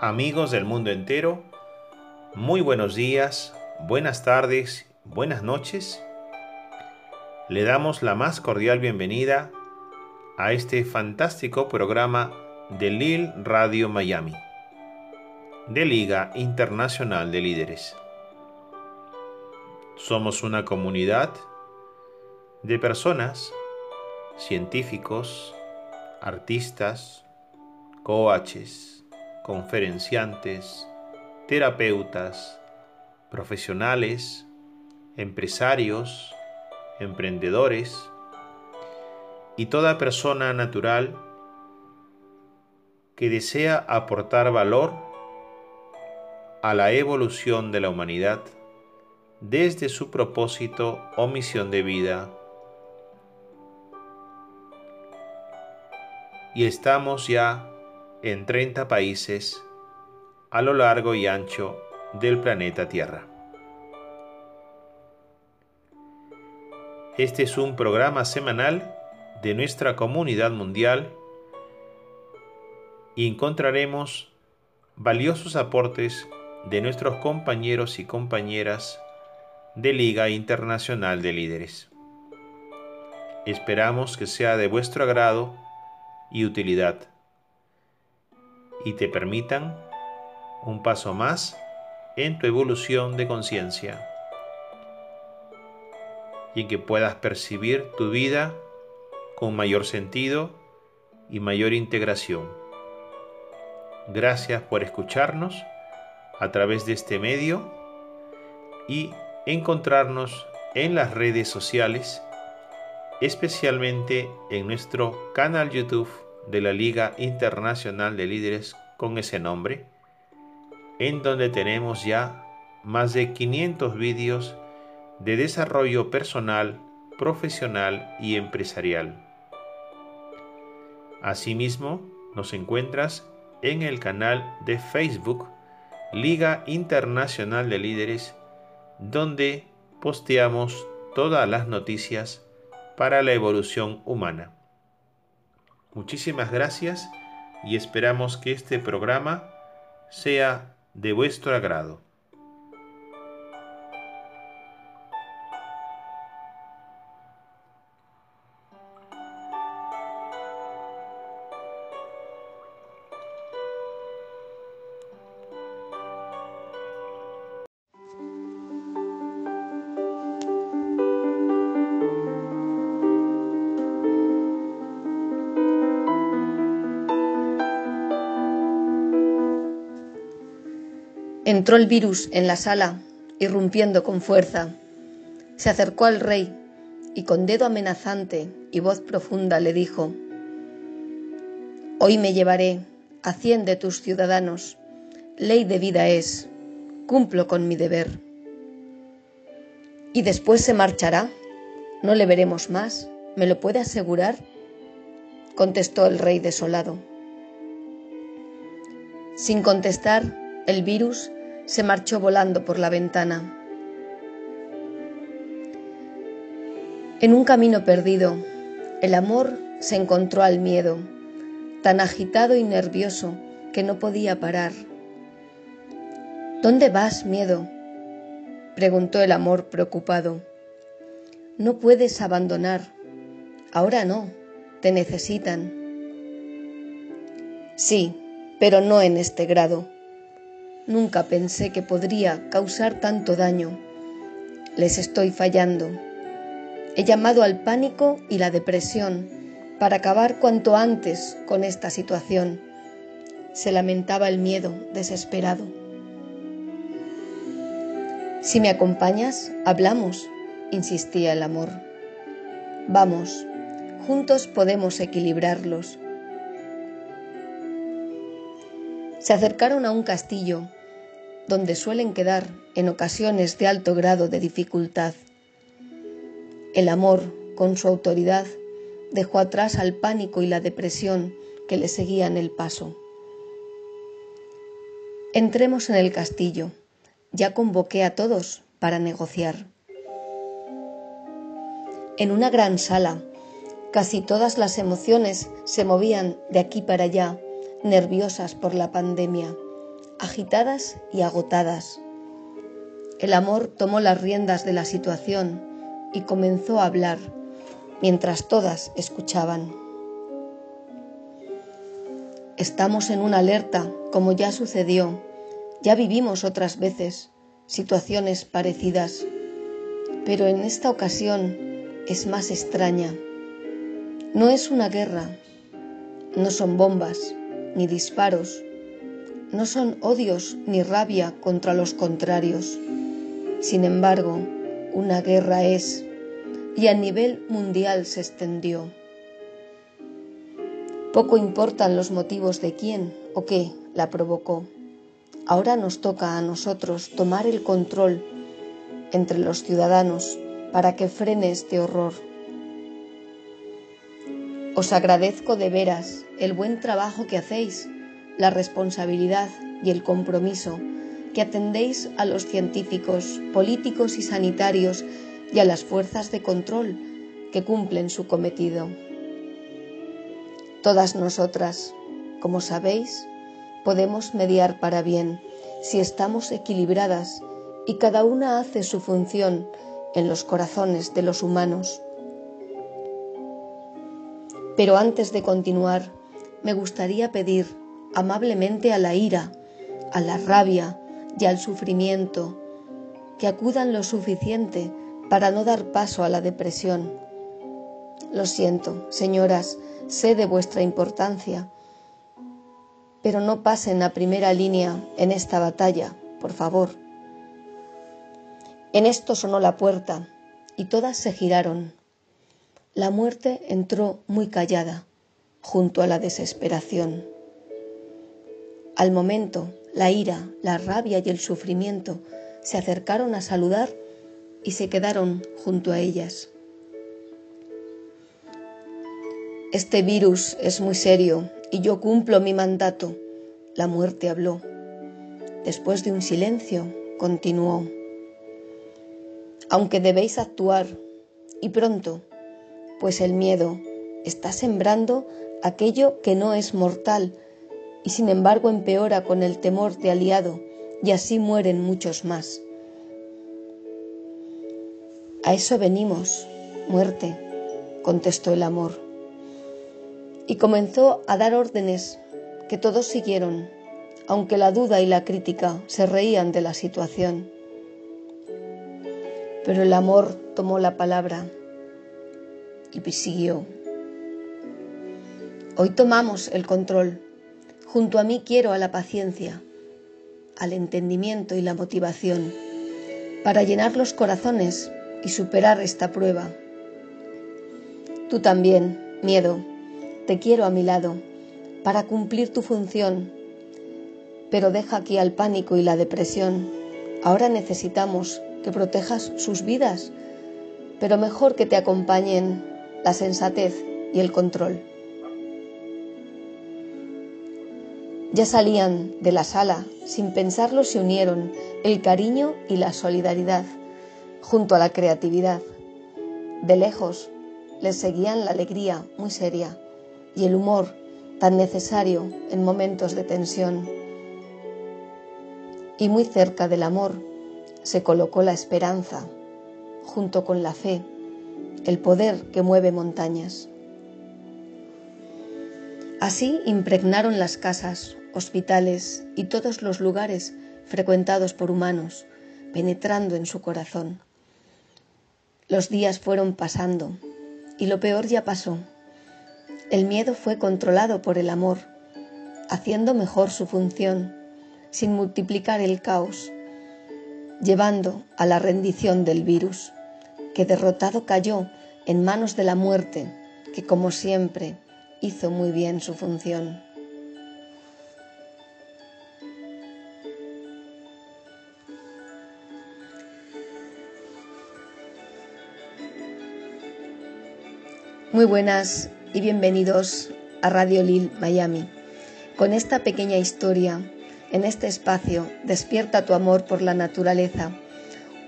amigos del mundo entero, muy buenos días, buenas tardes, buenas noches. Le damos la más cordial bienvenida a este fantástico programa de Lil Radio Miami, de Liga Internacional de Líderes. Somos una comunidad de personas, científicos, artistas, coaches, conferenciantes, terapeutas, profesionales, empresarios, emprendedores y toda persona natural que desea aportar valor a la evolución de la humanidad desde su propósito o misión de vida. Y estamos ya en 30 países a lo largo y ancho del planeta Tierra. Este es un programa semanal de nuestra comunidad mundial y encontraremos valiosos aportes de nuestros compañeros y compañeras de Liga Internacional de Líderes. Esperamos que sea de vuestro agrado y utilidad y te permitan un paso más en tu evolución de conciencia y en que puedas percibir tu vida con mayor sentido y mayor integración. Gracias por escucharnos a través de este medio y encontrarnos en las redes sociales, especialmente en nuestro canal YouTube de la Liga Internacional de Líderes con ese nombre, en donde tenemos ya más de 500 vídeos de desarrollo personal, profesional y empresarial. Asimismo, nos encuentras en el canal de Facebook Liga Internacional de Líderes, donde posteamos todas las noticias para la evolución humana. Muchísimas gracias y esperamos que este programa sea de vuestro agrado. Entró el virus en la sala, irrumpiendo con fuerza. Se acercó al rey y con dedo amenazante y voz profunda le dijo, Hoy me llevaré a cien de tus ciudadanos. Ley de vida es, cumplo con mi deber. ¿Y después se marchará? ¿No le veremos más? ¿Me lo puede asegurar? contestó el rey desolado. Sin contestar, el virus se marchó volando por la ventana. En un camino perdido, el amor se encontró al miedo, tan agitado y nervioso que no podía parar. ¿Dónde vas, miedo? preguntó el amor preocupado. No puedes abandonar. Ahora no, te necesitan. Sí, pero no en este grado. Nunca pensé que podría causar tanto daño. Les estoy fallando. He llamado al pánico y la depresión para acabar cuanto antes con esta situación. Se lamentaba el miedo, desesperado. Si me acompañas, hablamos, insistía el amor. Vamos, juntos podemos equilibrarlos. Se acercaron a un castillo donde suelen quedar en ocasiones de alto grado de dificultad. El amor, con su autoridad, dejó atrás al pánico y la depresión que le seguían el paso. Entremos en el castillo. Ya convoqué a todos para negociar. En una gran sala, casi todas las emociones se movían de aquí para allá, nerviosas por la pandemia agitadas y agotadas. El amor tomó las riendas de la situación y comenzó a hablar, mientras todas escuchaban. Estamos en una alerta, como ya sucedió, ya vivimos otras veces situaciones parecidas, pero en esta ocasión es más extraña. No es una guerra, no son bombas ni disparos, no son odios ni rabia contra los contrarios. Sin embargo, una guerra es y a nivel mundial se extendió. Poco importan los motivos de quién o qué la provocó. Ahora nos toca a nosotros tomar el control entre los ciudadanos para que frene este horror. Os agradezco de veras el buen trabajo que hacéis, la responsabilidad y el compromiso que atendéis a los científicos, políticos y sanitarios y a las fuerzas de control que cumplen su cometido. Todas nosotras, como sabéis, podemos mediar para bien si estamos equilibradas y cada una hace su función en los corazones de los humanos. Pero antes de continuar, me gustaría pedir amablemente a la ira, a la rabia y al sufrimiento que acudan lo suficiente para no dar paso a la depresión. Lo siento, señoras, sé de vuestra importancia, pero no pasen a primera línea en esta batalla, por favor. En esto sonó la puerta y todas se giraron. La muerte entró muy callada, junto a la desesperación. Al momento, la ira, la rabia y el sufrimiento se acercaron a saludar y se quedaron junto a ellas. Este virus es muy serio y yo cumplo mi mandato. La muerte habló. Después de un silencio, continuó. Aunque debéis actuar, y pronto, pues el miedo está sembrando aquello que no es mortal y sin embargo empeora con el temor de aliado y así mueren muchos más. A eso venimos, muerte, contestó el amor y comenzó a dar órdenes que todos siguieron, aunque la duda y la crítica se reían de la situación. Pero el amor tomó la palabra y siguió. Hoy tomamos el control. Junto a mí quiero a la paciencia, al entendimiento y la motivación, para llenar los corazones y superar esta prueba. Tú también, miedo, te quiero a mi lado para cumplir tu función, pero deja aquí al pánico y la depresión. Ahora necesitamos que protejas sus vidas, pero mejor que te acompañen la sensatez y el control. Ya salían de la sala, sin pensarlo se unieron el cariño y la solidaridad, junto a la creatividad. De lejos les seguían la alegría muy seria y el humor tan necesario en momentos de tensión. Y muy cerca del amor se colocó la esperanza, junto con la fe, el poder que mueve montañas. Así impregnaron las casas, hospitales y todos los lugares frecuentados por humanos, penetrando en su corazón. Los días fueron pasando y lo peor ya pasó. El miedo fue controlado por el amor, haciendo mejor su función, sin multiplicar el caos, llevando a la rendición del virus, que derrotado cayó en manos de la muerte, que como siempre hizo muy bien su función. Muy buenas y bienvenidos a Radio Lil Miami. Con esta pequeña historia, en este espacio, despierta tu amor por la naturaleza.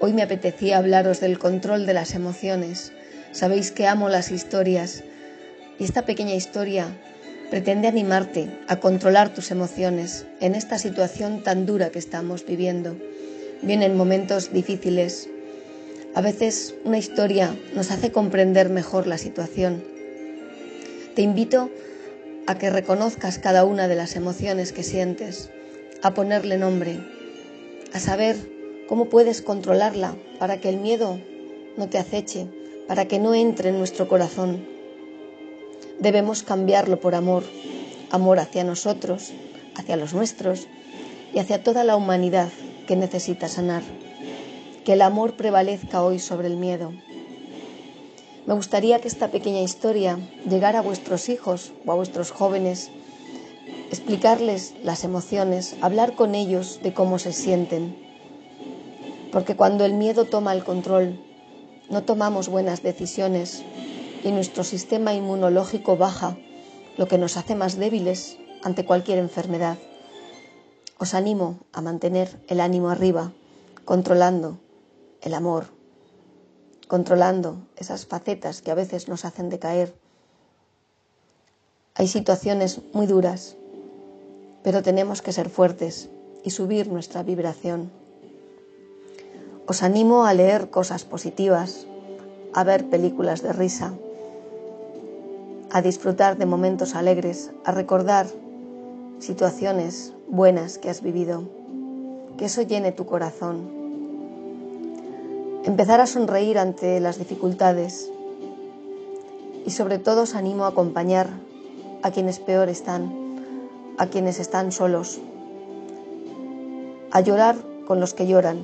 Hoy me apetecía hablaros del control de las emociones. Sabéis que amo las historias y esta pequeña historia pretende animarte a controlar tus emociones en esta situación tan dura que estamos viviendo. Vienen momentos difíciles. A veces una historia nos hace comprender mejor la situación. Te invito a que reconozcas cada una de las emociones que sientes, a ponerle nombre, a saber cómo puedes controlarla para que el miedo no te aceche, para que no entre en nuestro corazón Debemos cambiarlo por amor, amor hacia nosotros, hacia los nuestros y hacia toda la humanidad que necesita sanar. Que el amor prevalezca hoy sobre el miedo. Me gustaría que esta pequeña historia llegara a vuestros hijos o a vuestros jóvenes, explicarles las emociones, hablar con ellos de cómo se sienten. Porque cuando el miedo toma el control, no tomamos buenas decisiones, y nuestro sistema inmunológico baja, lo que nos hace más débiles ante cualquier enfermedad. Os animo a mantener el ánimo arriba, controlando el amor, controlando esas facetas que a veces nos hacen decaer. Hay situaciones muy duras, pero tenemos que ser fuertes y subir nuestra vibración. Os animo a leer cosas positivas, a ver películas de risa, a disfrutar de momentos alegres, a recordar situaciones buenas que has vivido, que eso llene tu corazón. Empezar a sonreír ante las dificultades y sobre todo os animo a acompañar a quienes peor están, a quienes están solos, a llorar con los que lloran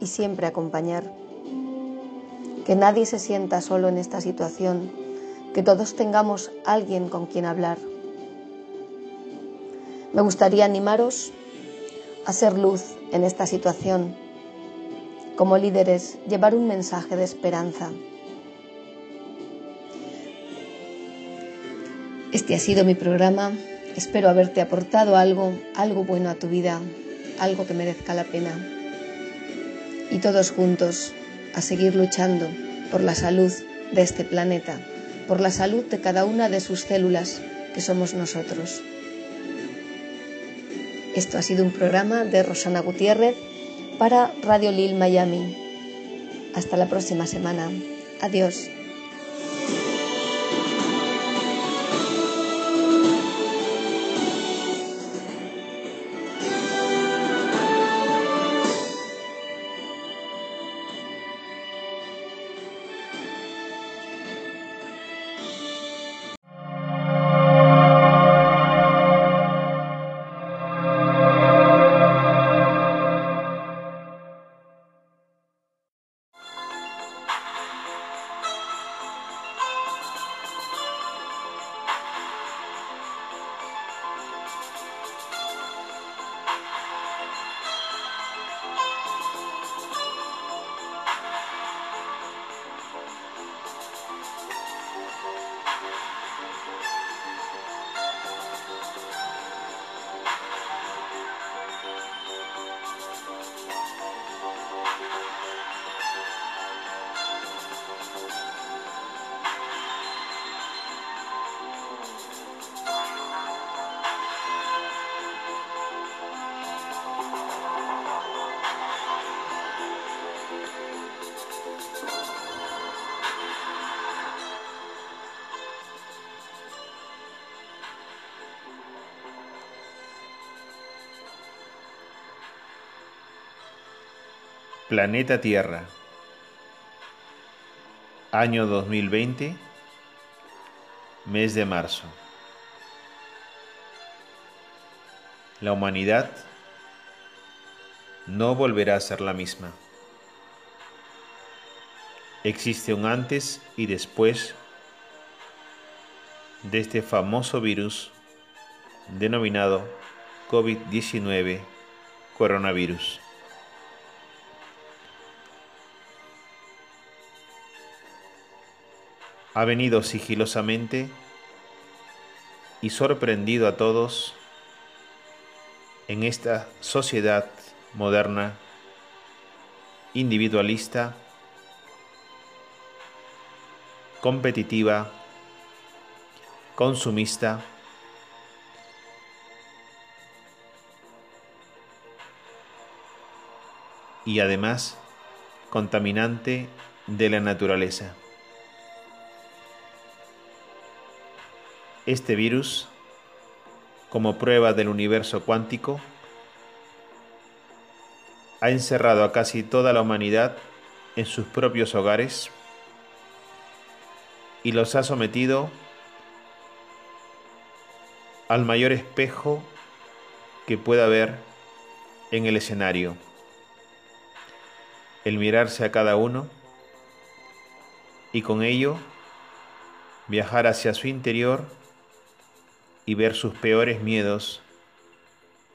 y siempre acompañar. Que nadie se sienta solo en esta situación que todos tengamos alguien con quien hablar. Me gustaría animaros a ser luz en esta situación. Como líderes, llevar un mensaje de esperanza. Este ha sido mi programa. Espero haberte aportado algo, algo bueno a tu vida, algo que merezca la pena. Y todos juntos a seguir luchando por la salud de este planeta por la salud de cada una de sus células, que somos nosotros. Esto ha sido un programa de Rosana Gutiérrez para Radio Lil Miami. Hasta la próxima semana. Adiós. Planeta Tierra. Año 2020, mes de marzo. La humanidad no volverá a ser la misma. Existe un antes y después de este famoso virus denominado COVID-19 coronavirus. Ha venido sigilosamente y sorprendido a todos en esta sociedad moderna, individualista, competitiva consumista, y además contaminante de la naturaleza. Este virus, como prueba del universo cuántico, ha encerrado a casi toda la humanidad en sus propios hogares y los ha sometido al mayor espejo que pueda haber en el escenario. El mirarse a cada uno y con ello viajar hacia su interior y ver sus peores miedos,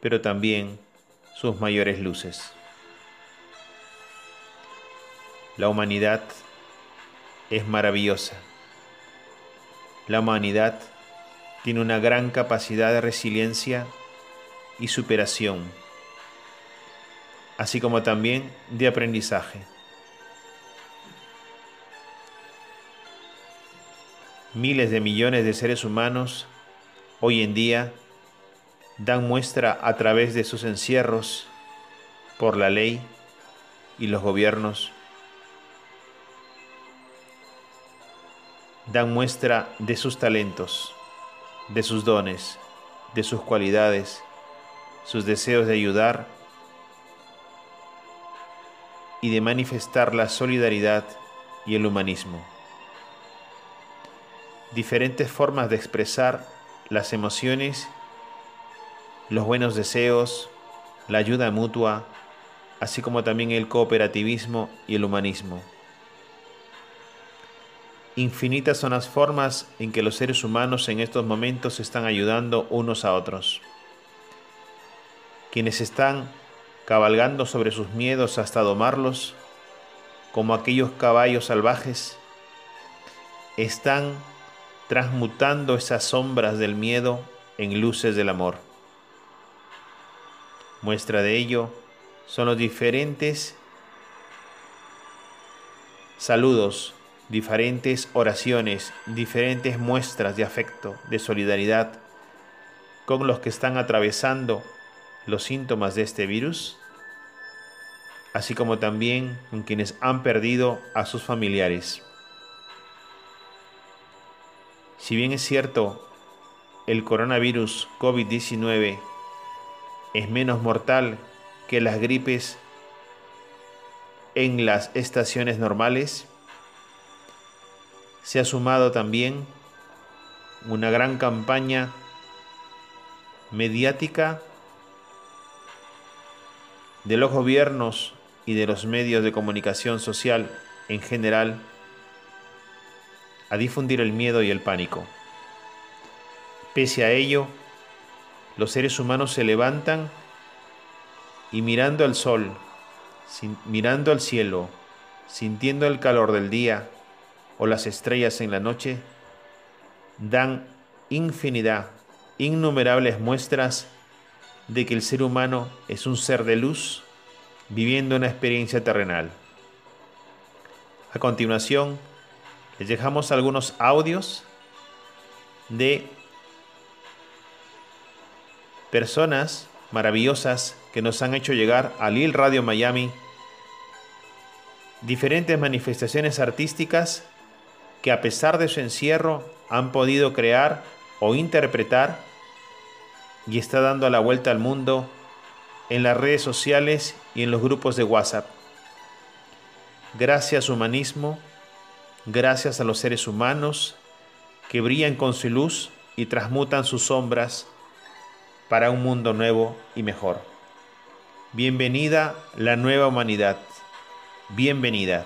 pero también sus mayores luces. La humanidad es maravillosa. La humanidad tiene una gran capacidad de resiliencia y superación, así como también de aprendizaje. Miles de millones de seres humanos hoy en día dan muestra a través de sus encierros por la ley y los gobiernos dan muestra de sus talentos, de sus dones, de sus cualidades, sus deseos de ayudar y de manifestar la solidaridad y el humanismo. Diferentes formas de expresar las emociones, los buenos deseos, la ayuda mutua, así como también el cooperativismo y el humanismo. Infinitas son las formas en que los seres humanos en estos momentos están ayudando unos a otros. Quienes están cabalgando sobre sus miedos hasta domarlos, como aquellos caballos salvajes, están transmutando esas sombras del miedo en luces del amor. Muestra de ello son los diferentes saludos diferentes oraciones, diferentes muestras de afecto, de solidaridad con los que están atravesando los síntomas de este virus, así como también con quienes han perdido a sus familiares. Si bien es cierto, el coronavirus COVID-19 es menos mortal que las gripes en las estaciones normales, se ha sumado también una gran campaña mediática de los gobiernos y de los medios de comunicación social en general a difundir el miedo y el pánico. Pese a ello, los seres humanos se levantan y mirando al sol, mirando al cielo, sintiendo el calor del día, o las estrellas en la noche, dan infinidad, innumerables muestras de que el ser humano es un ser de luz viviendo una experiencia terrenal. A continuación, les dejamos algunos audios de personas maravillosas que nos han hecho llegar a Lil Radio Miami diferentes manifestaciones artísticas que a pesar de su encierro han podido crear o interpretar y está dando la vuelta al mundo en las redes sociales y en los grupos de WhatsApp. Gracias humanismo, gracias a los seres humanos que brillan con su luz y transmutan sus sombras para un mundo nuevo y mejor. Bienvenida la nueva humanidad. Bienvenida.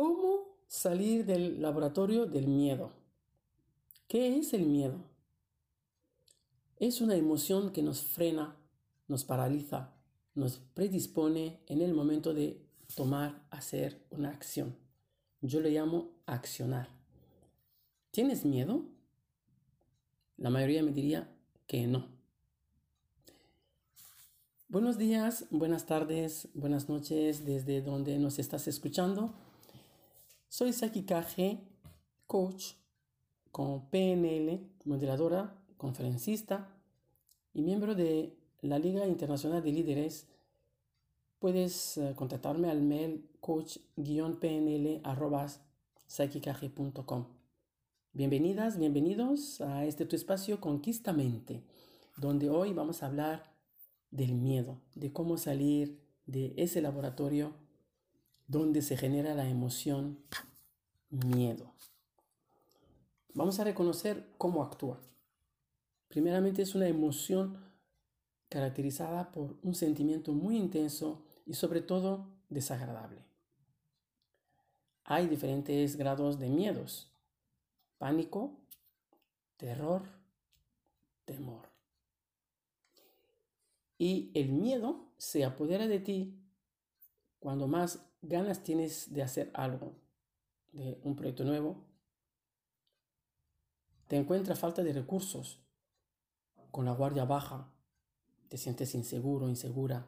¿Cómo salir del laboratorio del miedo? ¿Qué es el miedo? Es una emoción que nos frena, nos paraliza, nos predispone en el momento de tomar, hacer una acción. Yo le llamo accionar. ¿Tienes miedo? La mayoría me diría que no. Buenos días, buenas tardes, buenas noches desde donde nos estás escuchando. Soy Saki Kage, coach con PNL, moderadora, conferencista y miembro de la Liga Internacional de Líderes. Puedes uh, contactarme al mail coach-pnl.com. Bienvenidas, bienvenidos a este tu espacio Conquista Mente, donde hoy vamos a hablar del miedo, de cómo salir de ese laboratorio donde se genera la emoción miedo. Vamos a reconocer cómo actúa. Primeramente es una emoción caracterizada por un sentimiento muy intenso y sobre todo desagradable. Hay diferentes grados de miedos. Pánico, terror, temor. Y el miedo se apodera de ti cuando más ganas tienes de hacer algo, de un proyecto nuevo. Te encuentras falta de recursos, con la guardia baja, te sientes inseguro, insegura,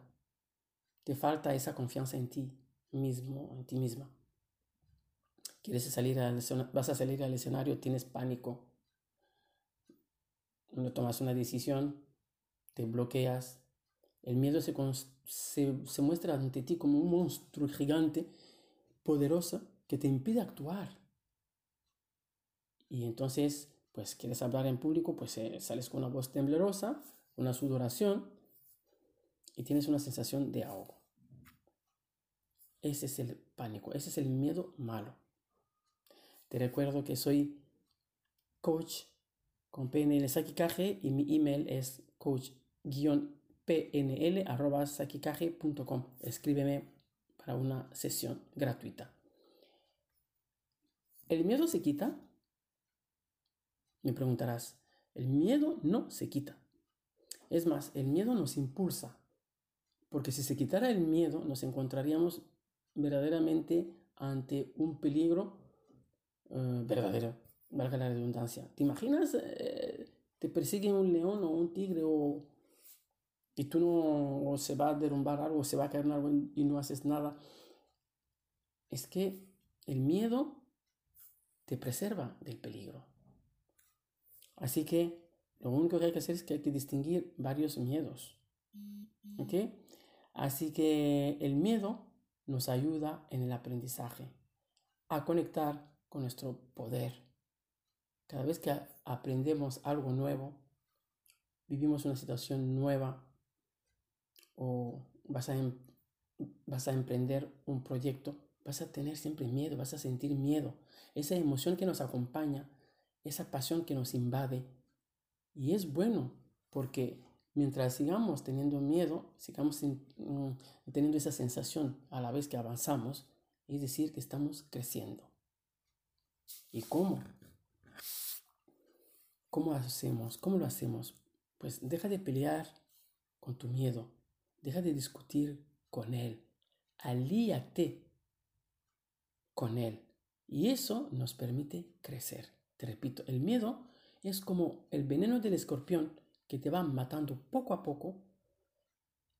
te falta esa confianza en ti mismo, en ti misma. Quieres salir al vas a salir al escenario, tienes pánico. No tomas una decisión, te bloqueas. El miedo se, se, se muestra ante ti como un monstruo gigante, poderoso, que te impide actuar. Y entonces, pues quieres hablar en público, pues eh, sales con una voz temblorosa, una sudoración y tienes una sensación de ahogo. Ese es el pánico, ese es el miedo malo. Te recuerdo que soy coach con PNL Sakikaje y mi email es coach-pnl.sakikaje.com. Escríbeme para una sesión gratuita. ¿El miedo se quita? Me preguntarás. El miedo no se quita. Es más, el miedo nos impulsa. Porque si se quitara el miedo, nos encontraríamos verdaderamente ante un peligro eh, verdadero, valga la redundancia. ¿Te imaginas? Eh, te persigue un león o un tigre o, y tú no o se va a derrumbar algo, o se va a caer algo y no haces nada. Es que el miedo te preserva del peligro. Así que lo único que hay que hacer es que hay que distinguir varios miedos. ¿Ok? Así que el miedo nos ayuda en el aprendizaje a conectar con nuestro poder. Cada vez que aprendemos algo nuevo, vivimos una situación nueva o vas a, em, vas a emprender un proyecto, vas a tener siempre miedo, vas a sentir miedo, esa emoción que nos acompaña, esa pasión que nos invade. Y es bueno porque mientras sigamos teniendo miedo, sigamos mm, teniendo esa sensación a la vez que avanzamos, es decir, que estamos creciendo. ¿Y cómo? ¿Cómo hacemos? ¿Cómo lo hacemos? Pues deja de pelear con tu miedo, deja de discutir con él, alíate con él. Y eso nos permite crecer. Te repito, el miedo es como el veneno del escorpión que te va matando poco a poco.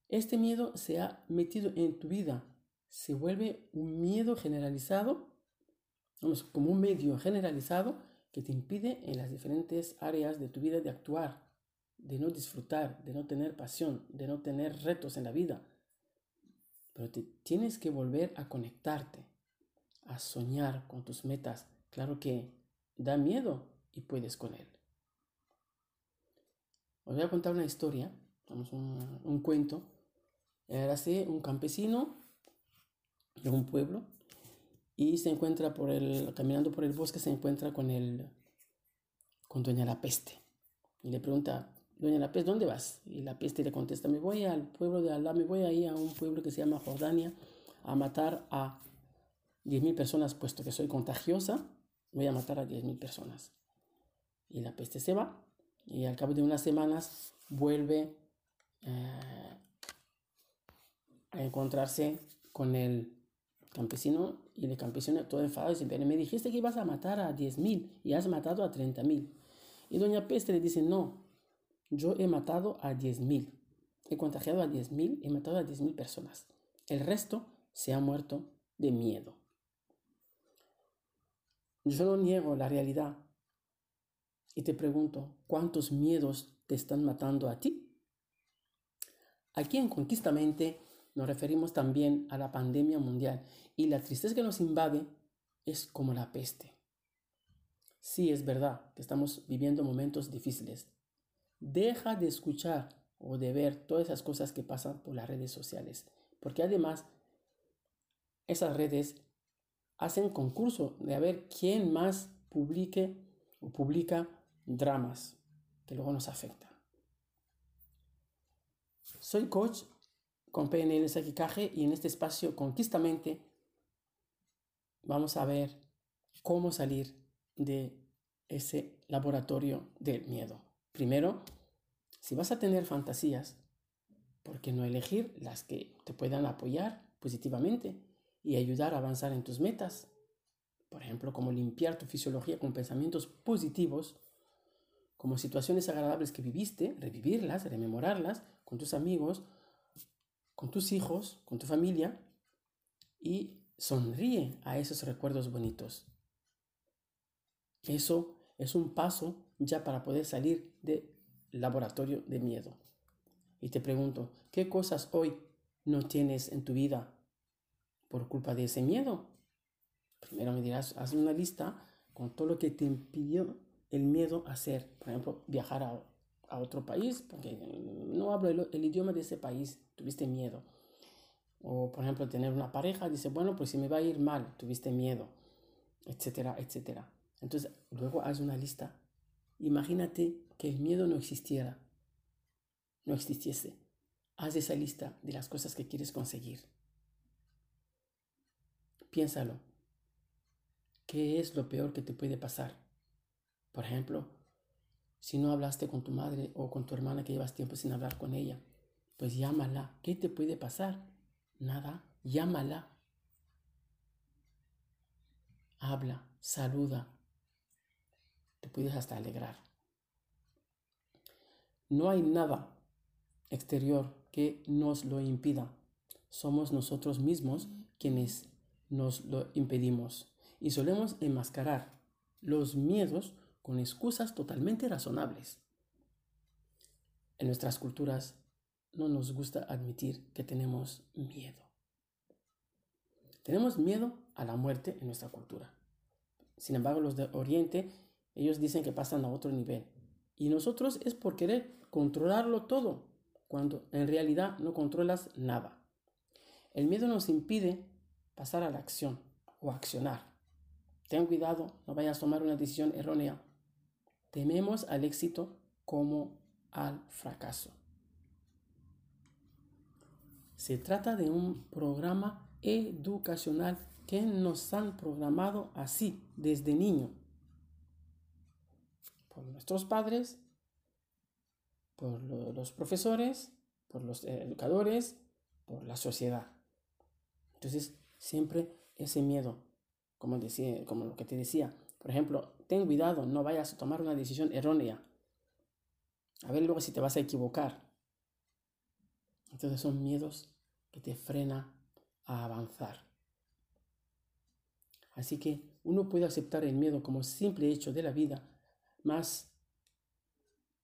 Este miedo se ha metido en tu vida, se vuelve un miedo generalizado como un medio generalizado que te impide en las diferentes áreas de tu vida de actuar, de no disfrutar, de no tener pasión, de no tener retos en la vida. Pero te tienes que volver a conectarte, a soñar con tus metas. Claro que da miedo y puedes con él. Os voy a contar una historia, vamos, un, un cuento. Era así, un campesino de un pueblo y se encuentra por el, caminando por el bosque, se encuentra con el, con Doña la Peste. Y le pregunta, Doña Peste, ¿dónde vas? Y la Peste le contesta, me voy al pueblo de Alá, me voy ahí a un pueblo que se llama Jordania a matar a 10.000 personas, puesto que soy contagiosa, voy a matar a 10.000 personas. Y la peste se va y al cabo de unas semanas vuelve eh, a encontrarse con el campesino y el campesino todo enfadado dice, pero me dijiste que ibas a matar a 10.000 y has matado a 30.000. Y doña Peste le dice, no, yo he matado a 10.000. He contagiado a 10.000, he matado a 10.000 personas. El resto se ha muerto de miedo. Yo no niego la realidad. Y te pregunto, ¿cuántos miedos te están matando a ti? Aquí en Conquistamente nos referimos también a la pandemia mundial y la tristeza que nos invade es como la peste. Sí, es verdad que estamos viviendo momentos difíciles. Deja de escuchar o de ver todas esas cosas que pasan por las redes sociales, porque además esas redes hacen concurso de a ver quién más publique o publica dramas que luego nos afectan. Soy coach con PNL Sakicaje y en este espacio Conquistamente vamos a ver cómo salir de ese laboratorio del miedo. Primero, si vas a tener fantasías, ¿por qué no elegir las que te puedan apoyar positivamente y ayudar a avanzar en tus metas? Por ejemplo, como limpiar tu fisiología con pensamientos positivos, como situaciones agradables que viviste, revivirlas, rememorarlas con tus amigos, con tus hijos, con tu familia y sonríe a esos recuerdos bonitos. Eso es un paso ya para poder salir del laboratorio de miedo. Y te pregunto, ¿qué cosas hoy no tienes en tu vida por culpa de ese miedo? Primero me dirás, haz una lista con todo lo que te impidió el miedo hacer. Por ejemplo, viajar a, otro país, porque no hablo el, idioma de ese país, tuviste miedo. O, por ejemplo, tener una pareja, dice, bueno, pues si me va a ir mal, tuviste miedo, etcétera, etcétera. Entonces, luego haz una lista. Imagínate que el miedo no existiera, no existiese. Haz esa lista de las cosas que quieres conseguir. Piénsalo. ¿Qué es lo peor que te puede pasar? Por ejemplo, si no hablaste con tu madre o con tu hermana que llevas tiempo sin hablar con ella, pues llámala. ¿Qué te puede pasar? Nada. Llámala. Habla, saluda. Te puedes hasta alegrar. No hay nada exterior que nos lo impida. Somos nosotros mismos quienes nos lo impedimos y solemos enmascarar los miedos con excusas totalmente razonables. En nuestras culturas no nos gusta admitir que tenemos miedo. Tenemos miedo a la muerte en nuestra cultura. Sin embargo, los de Oriente, ellos dicen que pasan a otro nivel. Y nosotros es por querer controlarlo todo, cuando en realidad no controlas nada. El miedo nos impide pasar a la acción o accionar. Ten cuidado, no vayas a tomar una decisión errónea. Tememos al éxito como al fracaso. Se trata de un programa educacional que nos han programado así desde niño. Por nuestros padres, por los profesores, por los educadores, por la sociedad. Entonces, siempre ese miedo como, decía, como lo que te decía. Por ejemplo, ten cuidado, no vayas a tomar una decisión errónea. A ver luego si te vas a equivocar. Entonces son miedos que te frena a avanzar. Así que uno puede aceptar el miedo como simple hecho de la vida, más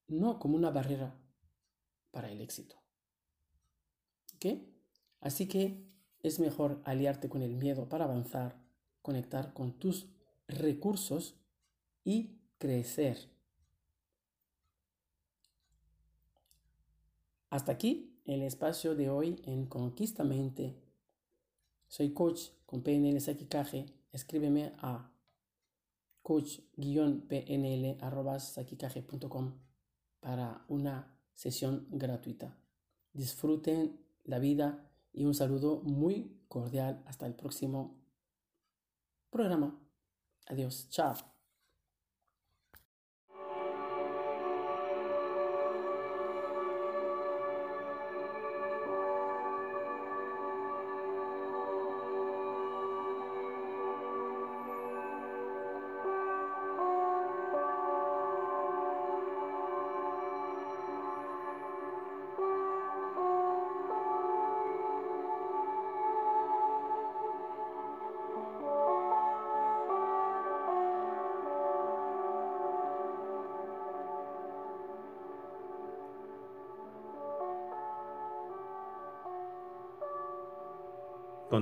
no como una barrera para el éxito. ¿Ok? Así que es mejor aliarte con el miedo para avanzar conectar con tus recursos y crecer. Hasta aquí el espacio de hoy en Conquista Mente. Soy coach con PNL Sakicaje. Escríbeme a coach-pnl.com para una sesión gratuita. Disfruten la vida y un saludo muy cordial. Hasta el próximo programa. Adiós, chao.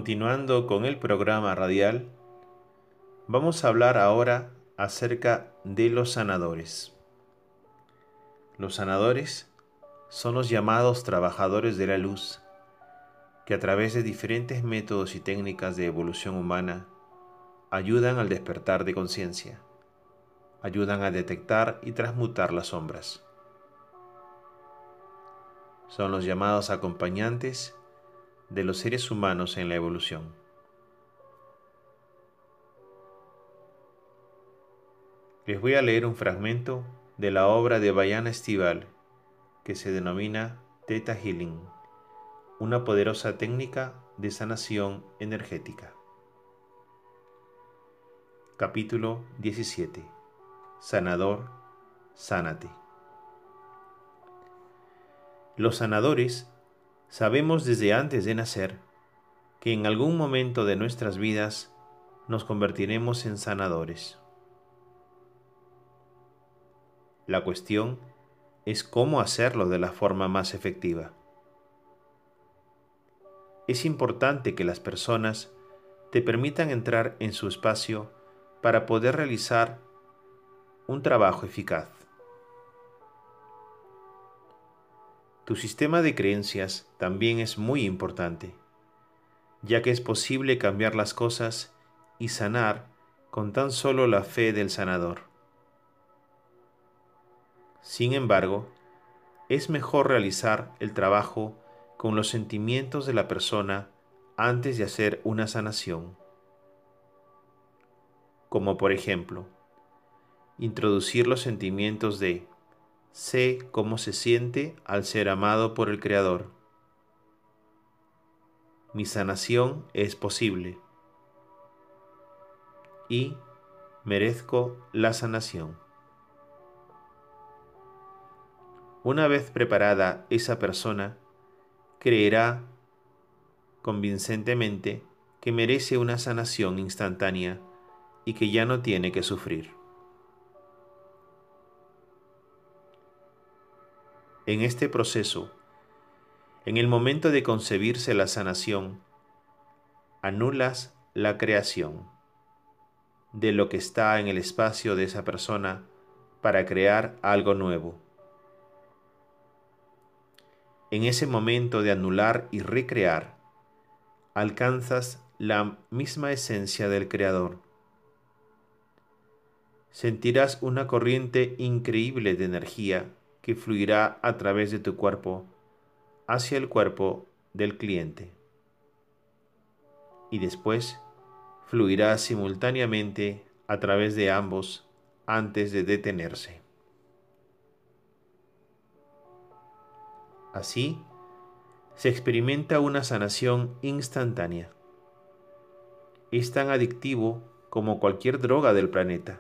Continuando con el programa radial, vamos a hablar ahora acerca de los sanadores. Los sanadores son los llamados trabajadores de la luz, que a través de diferentes métodos y técnicas de evolución humana ayudan al despertar de conciencia, ayudan a detectar y transmutar las sombras. son los llamados acompañantes de los seres humanos en la evolución. Les voy a leer un fragmento de la obra de Bayana Estival que se denomina Theta Healing, una poderosa técnica de sanación energética. Capítulo 17. Sanador, sánate. Los sanadores sabemos desde antes de nacer que en algún momento de nuestras vidas nos convertiremos en sanadores. La cuestión es cómo hacerlo de la forma más efectiva. Es importante que las personas te permitan entrar en su espacio para poder realizar un trabajo eficaz. Tu sistema de creencias también es muy importante, ya que es posible cambiar las cosas y sanar con tan solo la fe del sanador. Sin embargo, es mejor realizar el trabajo con los sentimientos de la persona antes de hacer una sanación. Como por ejemplo, introducir los sentimientos de sé cómo se siente al ser amado por el Creador. Mi sanación es posible. Y merezco la sanación. Una vez preparada esa persona, creerá convincentemente que merece una sanación instantánea y que ya no tiene que sufrir. En este proceso, en el momento de concebirse la sanación, anulas la creación de lo que está en el espacio de esa persona para crear algo nuevo en ese momento de anular y recrear, alcanzas la misma esencia del Creador. Sentirás una corriente increíble de energía que fluirá a través de tu cuerpo hacia el cuerpo del cliente. Y después fluirá simultáneamente a través de ambos antes de detenerse. Así, se experimenta una sanación instantánea. Es tan adictivo como cualquier droga del planeta.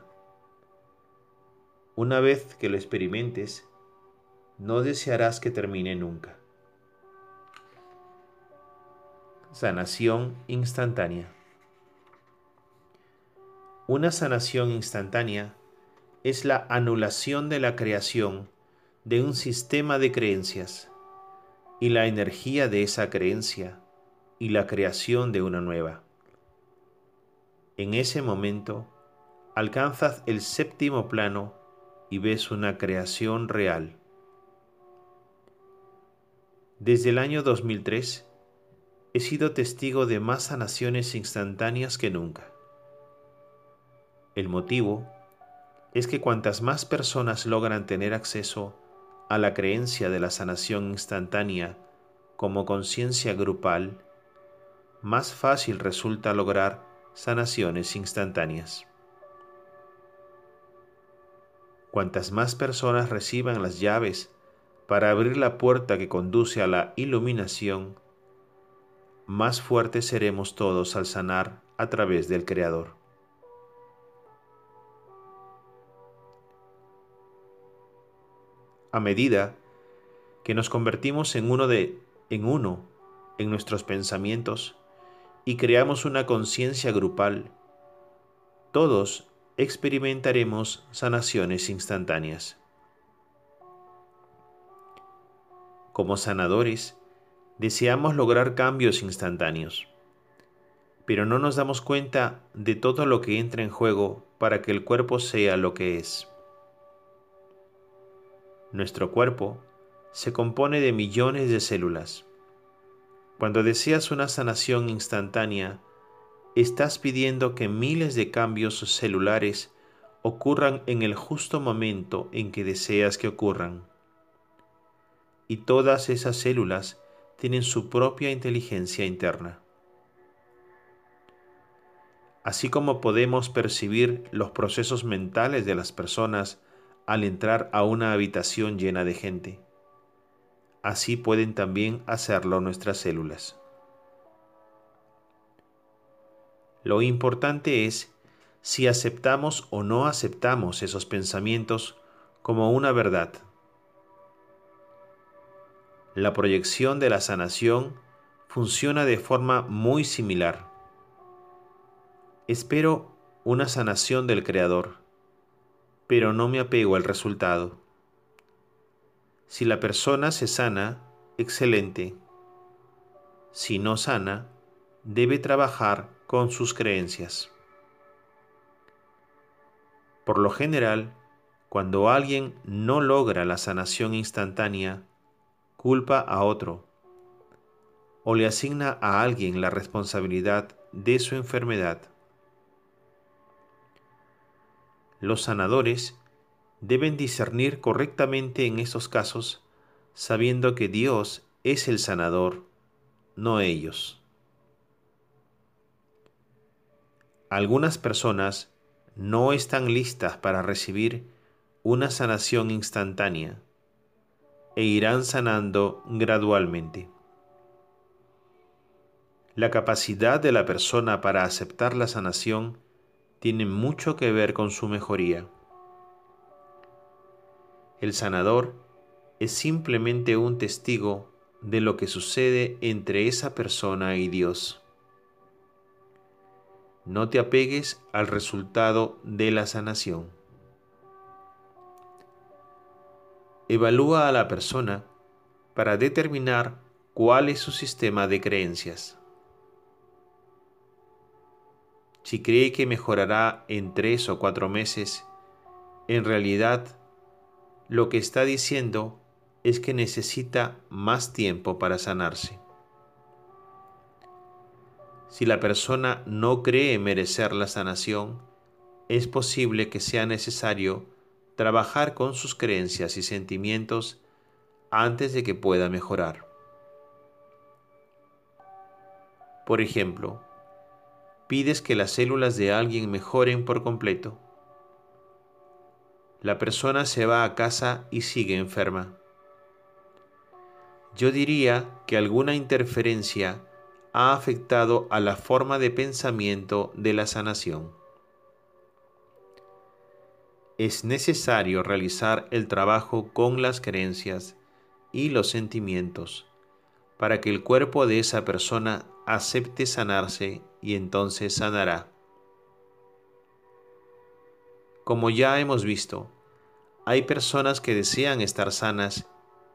Una vez que lo experimentes, no desearás que termine nunca. Sanación instantánea. Una sanación instantánea es la anulación de la creación de un sistema de creencias y la energía de esa creencia y la creación de una nueva. En ese momento, alcanzas el séptimo plano y ves una creación real. Desde el año 2003, he sido testigo de más sanaciones instantáneas que nunca. El motivo es que cuantas más personas logran tener acceso a la creencia de la sanación instantánea como conciencia grupal, más fácil resulta lograr sanaciones instantáneas. Cuantas más personas reciban las llaves para abrir la puerta que conduce a la iluminación, más fuertes seremos todos al sanar a través del Creador. a medida que nos convertimos en uno de en uno en nuestros pensamientos y creamos una conciencia grupal, todos experimentaremos sanaciones instantáneas. Como sanadores, deseamos lograr cambios instantáneos, pero no nos damos cuenta de todo lo que entra en juego para que el cuerpo sea lo que es. Nuestro cuerpo se compone de millones de células. Cuando deseas una sanación instantánea, estás pidiendo que miles de cambios celulares ocurran en el justo momento en que deseas que ocurran. Y todas esas células tienen su propia inteligencia interna. Así como podemos percibir los procesos mentales de las personas al entrar a una habitación llena de gente, así pueden también hacerlo nuestras células. Lo importante es si aceptamos o no aceptamos esos pensamientos como una verdad. La proyección de la sanación funciona de forma muy similar. Espero una sanación del Creador, pero no me apego al resultado. Si la persona se sana, excelente. Si no sana, debe trabajar con sus creencias. Por lo general, cuando alguien no logra la sanación instantánea, culpa a otro o le asigna a alguien la responsabilidad de su enfermedad. Los sanadores deben discernir correctamente en estos casos, sabiendo que Dios es el sanador, no ellos. Algunas personas no están listas para recibir una sanación instantánea e irán sanando gradualmente. La capacidad de la persona para aceptar la sanación tiene mucho que ver con su mejoría. El sanador es simplemente un testigo de lo que sucede entre esa persona y Dios. No te apegues al resultado de la sanación. Evalúa a la persona para determinar cuál es su sistema de creencias. Si cree que mejorará en tres o cuatro meses, en realidad lo que está diciendo es que necesita más tiempo para sanarse. Si la persona no cree merecer la sanación, es posible que sea necesario trabajar con sus creencias y sentimientos antes de que pueda mejorar. Por ejemplo, pides que las células de alguien mejoren por completo. La persona se va a casa y sigue enferma. Yo diría que alguna interferencia ha afectado a la forma de pensamiento de la sanación. Es necesario realizar el trabajo con las creencias y los sentimientos para que el cuerpo de esa persona acepte sanarse y entonces sanará. Como ya hemos visto, hay personas que desean estar sanas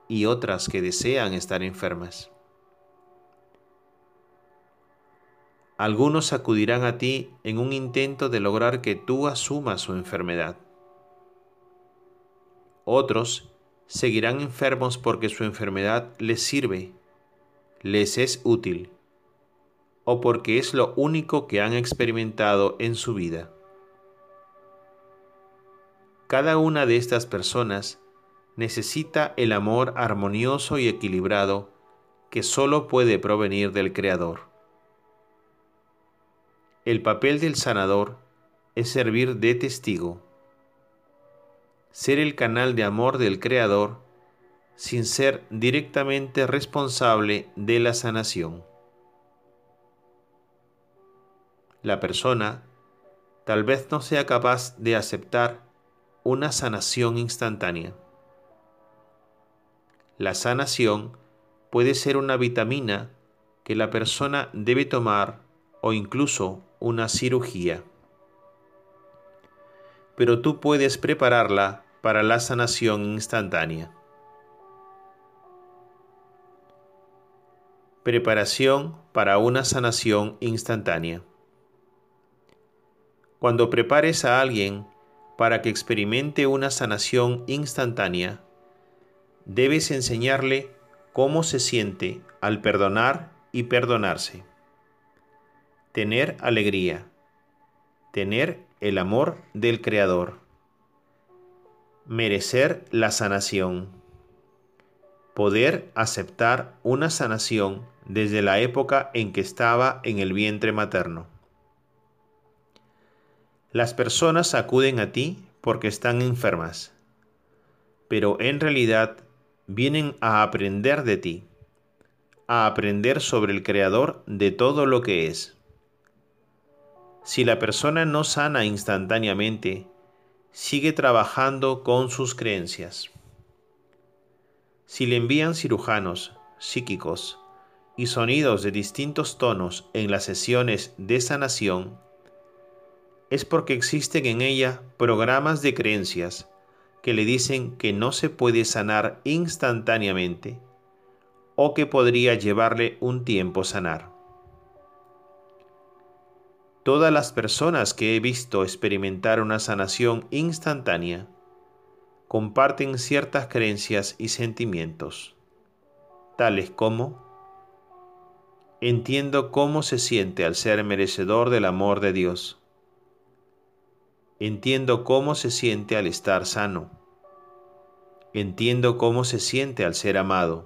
y otras que desean estar enfermas. Algunos acudirán a ti en un intento de lograr que tú asumas su enfermedad. Otros seguirán enfermos porque su enfermedad les sirve, les es útil, o porque es lo único que han experimentado en su vida. Cada una de estas personas necesita el amor armonioso y equilibrado que solo puede provenir del Creador. El papel del sanador es servir de testigo, ser el canal de amor del Creador sin ser directamente responsable de la sanación. La persona tal vez no sea capaz de aceptar una sanación instantánea. La sanación puede ser una vitamina que la persona debe tomar o incluso una cirugía. Pero tú puedes prepararla para la sanación instantánea. Preparación para una sanación instantánea. Cuando prepares a alguien para que experimente una sanación instantánea, debes enseñarle cómo se siente al perdonar y perdonarse tener alegría, tener el amor del Creador, merecer la sanación, poder aceptar una sanación desde la época en que estaba en el vientre materno. Las personas acuden a ti porque están enfermas, pero en realidad vienen a aprender de ti, a aprender sobre el Creador de todo lo que es. Si la persona no sana instantáneamente, sigue trabajando con sus creencias. Si le envían cirujanos, psíquicos y sonidos de distintos tonos en las sesiones de sanación, es porque existen en ella programas de creencias que le dicen que no se puede sanar instantáneamente o que podría llevarle un tiempo sanar. Todas las personas que he visto experimentar una sanación instantánea comparten ciertas creencias y sentimientos, tales como entiendo cómo se siente al ser merecedor del amor de Dios Entiendo cómo se siente al estar sano. Entiendo cómo se siente al ser amado.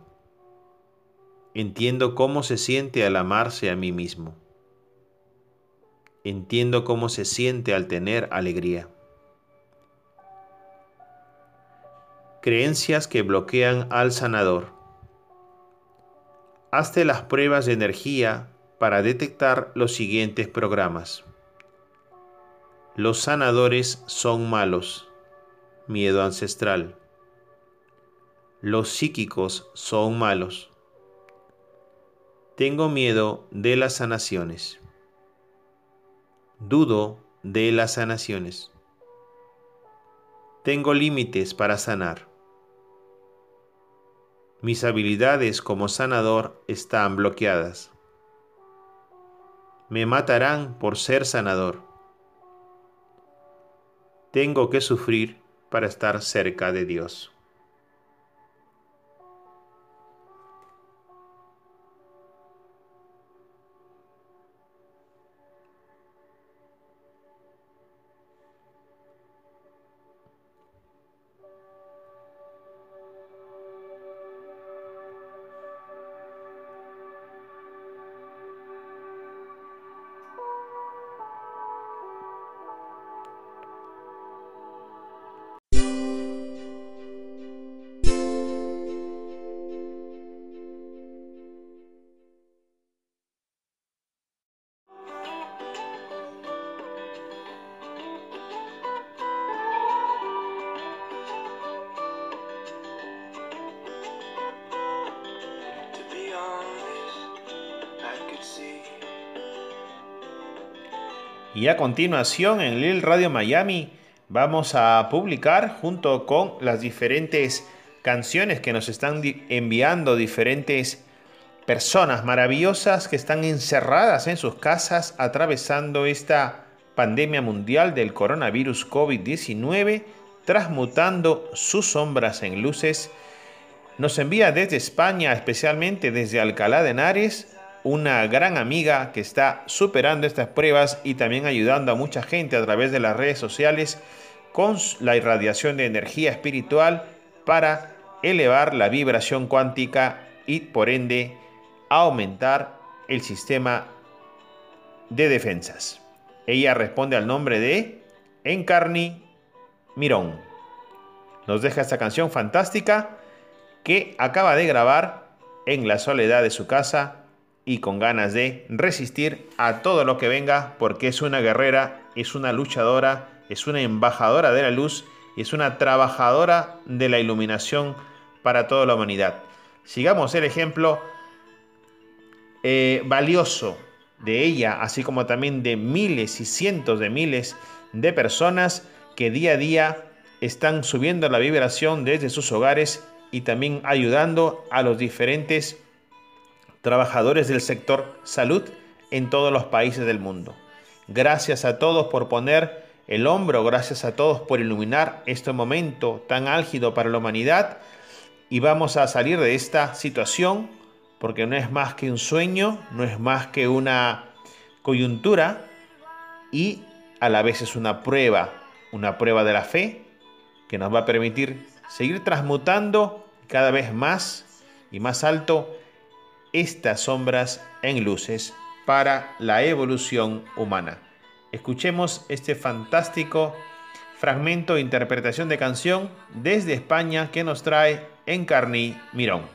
Entiendo cómo se siente al amarse a mí mismo. Entiendo cómo se siente al tener alegría. Creencias que bloquean al sanador. Hazte las pruebas de energía para detectar los siguientes programas. Los sanadores son malos. Miedo ancestral. Los psíquicos son malos. Tengo miedo de las sanaciones. Dudo de las sanaciones. Tengo límites para sanar. Mis habilidades como sanador están bloqueadas. Me matarán por ser sanador tengo que sufrir para estar cerca de Dios. Y a continuación en Lil Radio Miami vamos a publicar junto con las diferentes canciones que nos están enviando diferentes personas maravillosas que están encerradas en sus casas atravesando esta pandemia mundial del coronavirus COVID-19, transmutando sus sombras en luces. Nos envía desde España, especialmente desde Alcalá de Henares, una gran amiga que está superando estas pruebas y también ayudando a mucha gente a través de las redes sociales con la irradiación de energía espiritual para elevar la vibración cuántica y por ende aumentar el sistema de defensas. Ella responde al nombre de Encarni Mirón. Nos deja esta canción fantástica que acaba de grabar en la soledad de su casa y con ganas de resistir a todo lo que venga porque es una guerrera, es una luchadora, es una embajadora de la luz y es una trabajadora de la iluminación para toda la humanidad. Sigamos el ejemplo eh, valioso de ella, así como también de miles y cientos de miles de personas que día a día están subiendo la vibración desde sus hogares y también ayudando a los diferentes trabajadores del sector salud en todos los países del mundo. Gracias a todos por poner el hombro, gracias a todos por iluminar este momento tan álgido para la humanidad y vamos a salir de esta situación porque no es más que un sueño, no es más que una coyuntura y a la vez es una prueba, una prueba de la fe que nos va a permitir seguir transmutando cada vez más y más alto estas sombras en luces para la evolución humana. Escuchemos este fantástico fragmento de interpretación de canción desde España que nos trae Encarní Mirón.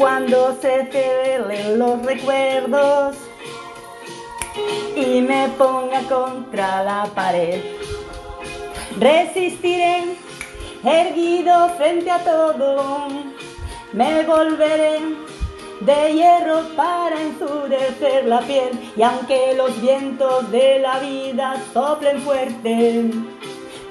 cuando se celen los recuerdos y me ponga contra la pared. Resistiré, erguido frente a todo, me volveré de hierro para endurecer la piel y aunque los vientos de la vida soplen fuerte,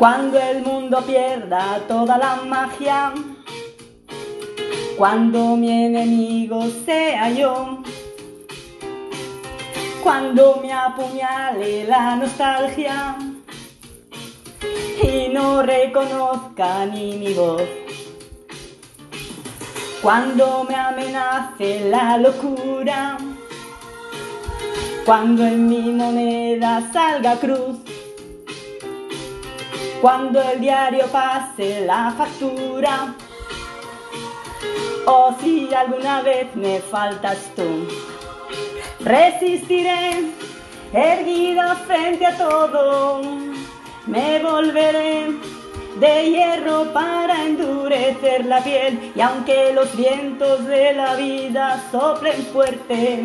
Cuando el mundo pierda toda la magia, cuando mi enemigo sea yo, cuando me apuñale la nostalgia y no reconozca ni mi voz, cuando me amenace la locura, cuando en mi moneda salga cruz cuando el diario pase la factura. O si alguna vez me faltas tú. Resistiré, erguido frente a todo, me volveré de hierro para endurecer la piel. Y aunque los vientos de la vida soplen fuerte,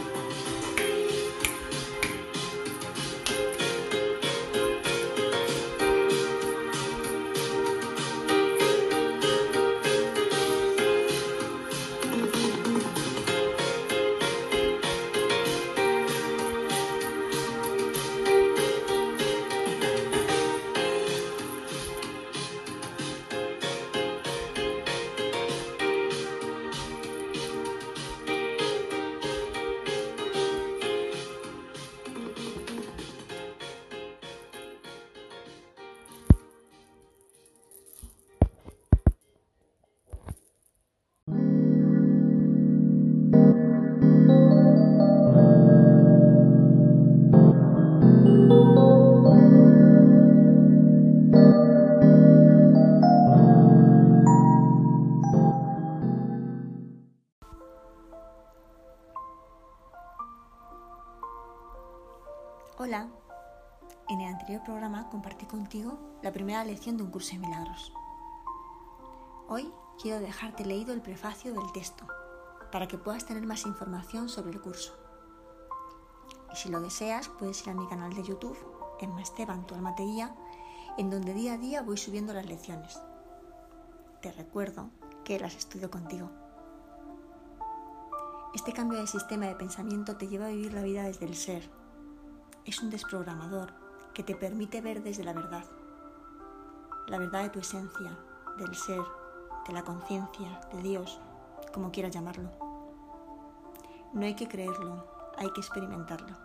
Primera lección de un curso de milagros. Hoy quiero dejarte leído el prefacio del texto para que puedas tener más información sobre el curso. Y si lo deseas, puedes ir a mi canal de YouTube Emma Esteban, tu alma en donde día a día voy subiendo las lecciones. Te recuerdo que las estudio contigo. Este cambio de sistema de pensamiento te lleva a vivir la vida desde el ser. Es un desprogramador que te permite ver desde la verdad. La verdad de tu esencia, del ser, de la conciencia, de Dios, como quieras llamarlo. No hay que creerlo, hay que experimentarlo.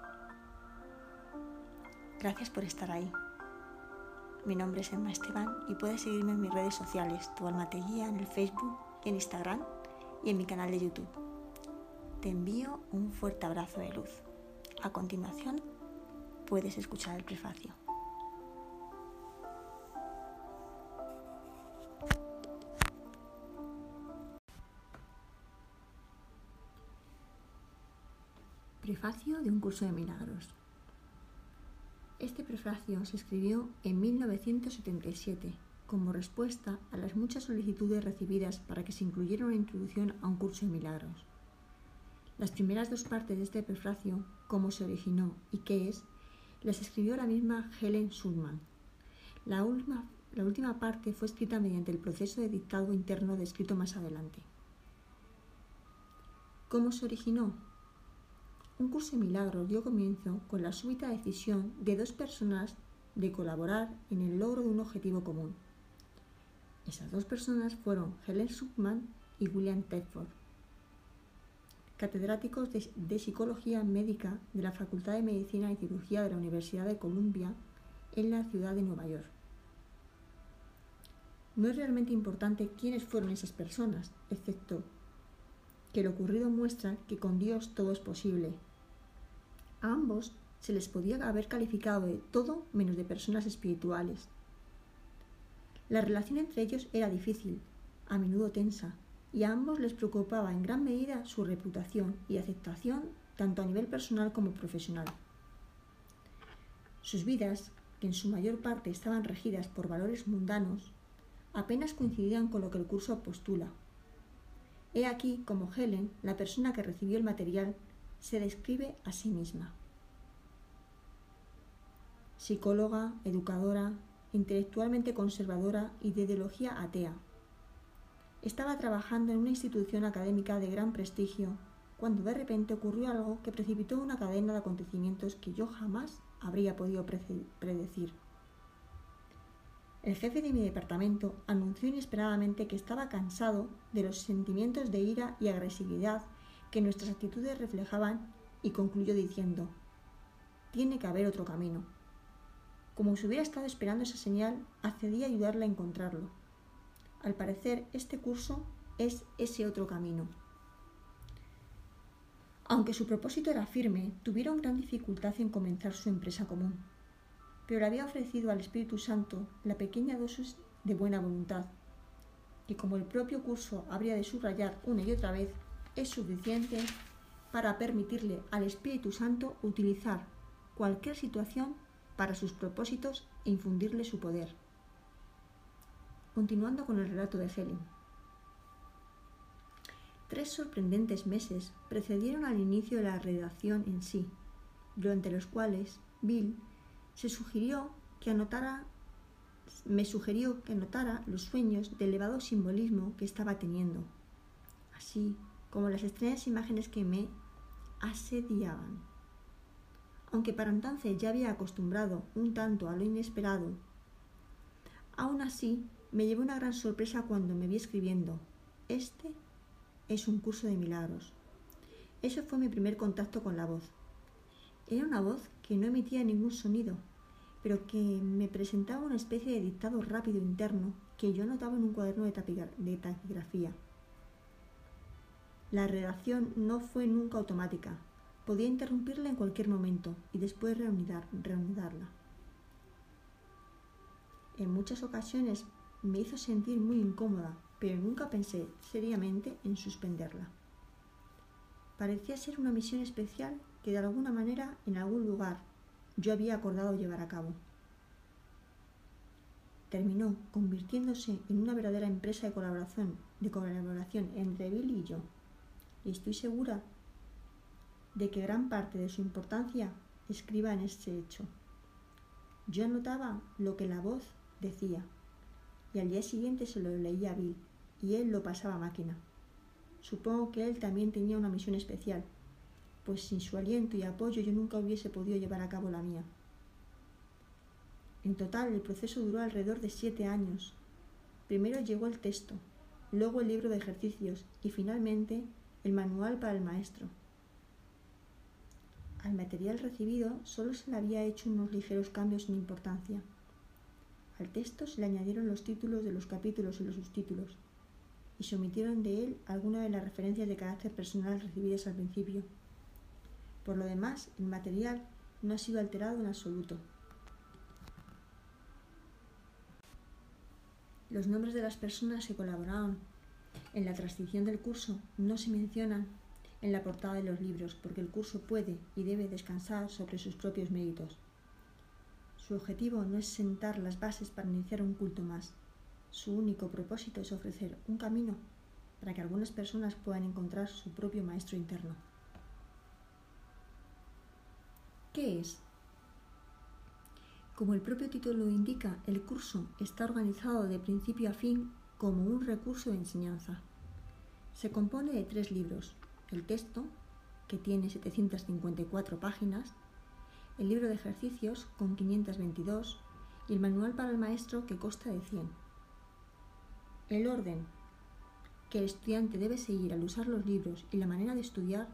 Gracias por estar ahí. Mi nombre es Emma Esteban y puedes seguirme en mis redes sociales, Tu Alma Guía, en el Facebook, en Instagram y en mi canal de YouTube. Te envío un fuerte abrazo de luz. A continuación, puedes escuchar el prefacio. Prefacio de un curso de milagros. Este prefacio se escribió en 1977 como respuesta a las muchas solicitudes recibidas para que se incluyera una introducción a un curso de milagros. Las primeras dos partes de este prefacio, cómo se originó y qué es, las escribió la misma Helen Schulman. La última, la última parte fue escrita mediante el proceso de dictado interno descrito más adelante. ¿Cómo se originó? Un curso de milagros dio comienzo con la súbita decisión de dos personas de colaborar en el logro de un objetivo común. Esas dos personas fueron Helen Schumann y William Tedford, catedráticos de, de, Psicología Médica de la Facultad de Medicina y Cirugía de la Universidad de Columbia en la ciudad de Nueva York. No es realmente importante quiénes fueron esas personas, excepto que lo ocurrido muestra que con Dios todo es posible. A ambos se les podía haber calificado de todo menos de personas espirituales. La relación entre ellos era difícil, a menudo tensa, y a ambos les preocupaba en gran medida su reputación y aceptación tanto a nivel personal como profesional. Sus vidas, que en su mayor parte estaban regidas por valores mundanos, apenas coincidían con lo que el curso postula. He aquí como Helen, la persona que recibió el material, se describe a sí misma. Psicóloga, educadora, intelectualmente conservadora y de ideología atea. Estaba trabajando en una institución académica de gran prestigio cuando de repente ocurrió algo que precipitó una cadena de acontecimientos que yo jamás habría podido predecir. El jefe de mi departamento anunció inesperadamente que estaba cansado de los sentimientos de ira y agresividad que nuestras actitudes reflejaban y concluyó diciendo, tiene que haber otro camino. Como si hubiera estado esperando esa señal, accedí a ayudarle a encontrarlo. Al parecer, este curso es ese otro camino. Aunque su propósito era firme, tuvieron gran dificultad en comenzar su empresa común pero le había ofrecido al Espíritu Santo la pequeña dosis de buena voluntad, que como el propio curso habría de subrayar una y otra vez, es suficiente para permitirle al Espíritu Santo utilizar cualquier situación para sus propósitos e infundirle su poder. Continuando con el relato de Helen. Tres sorprendentes meses precedieron al inicio de la redacción en sí, durante los cuales Bill se sugirió que anotara, me sugirió que anotara los sueños de elevado simbolismo que estaba teniendo, así como las extrañas imágenes que me asediaban. Aunque para entonces ya había acostumbrado un tanto a lo inesperado, aún así me llevó una gran sorpresa cuando me vi escribiendo, este es un curso de milagros. Eso fue mi primer contacto con la voz. Era una voz que no emitía ningún sonido, pero que me presentaba una especie de dictado rápido interno que yo anotaba en un cuaderno de, taquigrafía. La redacción no fue nunca automática. Podía interrumpirla en cualquier momento y después reanudarla. En muchas ocasiones me hizo sentir muy incómoda, pero nunca pensé seriamente en suspenderla. Parecía ser una misión especial que de alguna manera en algún lugar yo había acordado llevar a cabo. Terminó convirtiéndose en una verdadera empresa de colaboración, de colaboración entre Bill y yo. Y estoy segura de que gran parte de su importancia escriba en este hecho. Yo anotaba lo que la voz decía y al día siguiente se lo leía a Bill y él lo pasaba a máquina. Supongo que él también tenía una misión especial, pues sin su aliento y apoyo yo nunca hubiese podido llevar a cabo la mía. En total, el proceso duró alrededor de siete años. Primero llegó el texto, luego el libro de ejercicios y finalmente el manual para el maestro. Al material recibido solo se le había hecho unos ligeros cambios sin importancia. Al texto se le añadieron los títulos de los capítulos y los subtítulos, y se omitieron de él algunas de las referencias de carácter personal recibidas al principio. Por lo demás, el material no ha sido alterado en absoluto. Los nombres de las personas que colaboraron en la transcripción del curso no se mencionan en la portada de los libros porque el curso puede y debe descansar sobre sus propios méritos. Su objetivo no es sentar las bases para iniciar un culto más. Su único propósito es ofrecer un camino para que algunas personas puedan encontrar su propio maestro interno. ¿Qué es? Como el propio título lo indica, el curso está organizado de principio a fin como un recurso de enseñanza. Se compone de tres libros, el texto, que tiene 754 páginas, el libro de ejercicios, con 522, y el manual para el maestro, que consta de 100. El orden que el estudiante debe seguir al usar los libros y la manera de estudiar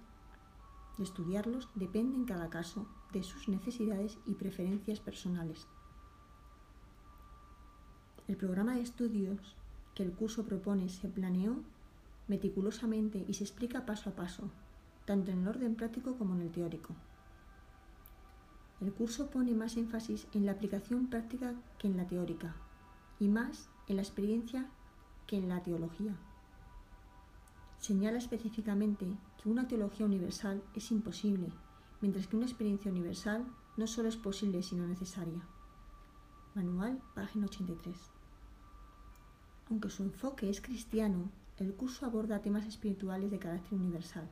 de estudiarlos depende en cada caso de sus necesidades y preferencias personales. El programa de estudios que el curso propone se planeó meticulosamente y se explica paso a paso, tanto en el orden práctico como en el teórico. El curso pone más énfasis en la aplicación práctica que en la teórica y más en la experiencia que en la teología. Señala específicamente que una teología universal es imposible mientras que una experiencia universal no solo es posible, sino necesaria. Manual, página 83. Aunque su enfoque es cristiano, el curso aborda temas espirituales de carácter universal.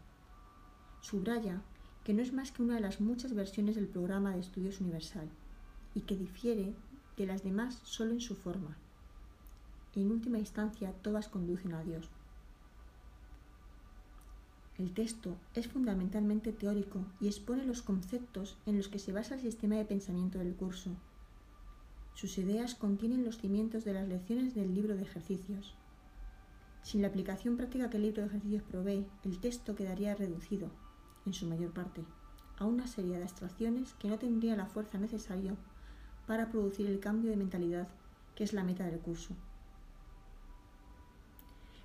Subraya que no es más que una de las muchas versiones del programa de estudios universal y que difiere de las demás solo en su forma. En última instancia, todas conducen a Dios. El texto es fundamentalmente teórico y expone los conceptos en los que se basa el sistema de pensamiento del curso. Sus ideas contienen los cimientos de las lecciones del libro de ejercicios. Sin la aplicación práctica que el libro de ejercicios provee, el texto quedaría reducido, en su mayor parte, a una serie de abstracciones que no tendrían la fuerza necesaria para producir el cambio de mentalidad que es la meta del curso.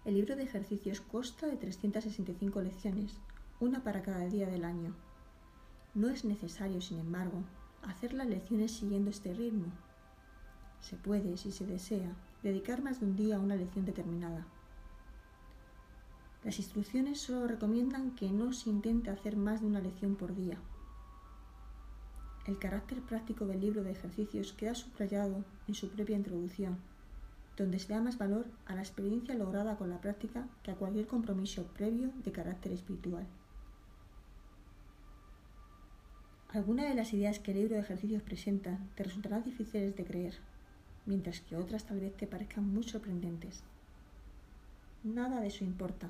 El libro de ejercicios consta de 365 lecciones, una para cada día del año. No es necesario, sin embargo, hacer las lecciones siguiendo este ritmo. Se puede, si se desea, dedicar más de un día a una lección determinada. Las instrucciones solo recomiendan que no se intente hacer más de una lección por día. El carácter práctico del libro de ejercicios queda subrayado en su propia introducción donde se da más valor a la experiencia lograda con la práctica que a cualquier compromiso previo de carácter espiritual. Algunas de las ideas que el libro de ejercicios presenta te resultarán difíciles de creer, mientras que otras tal vez te parezcan muy sorprendentes. Nada de eso importa.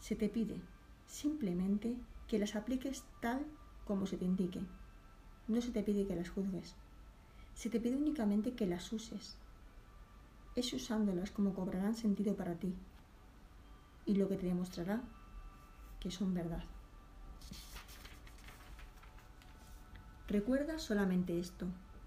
Se te pide simplemente que las apliques tal como se te indique. No se te pide que las juzgues. Se te pide únicamente que las uses es usándolas como cobrarán sentido para ti y lo que te demostrará que son verdad. Recuerda solamente esto,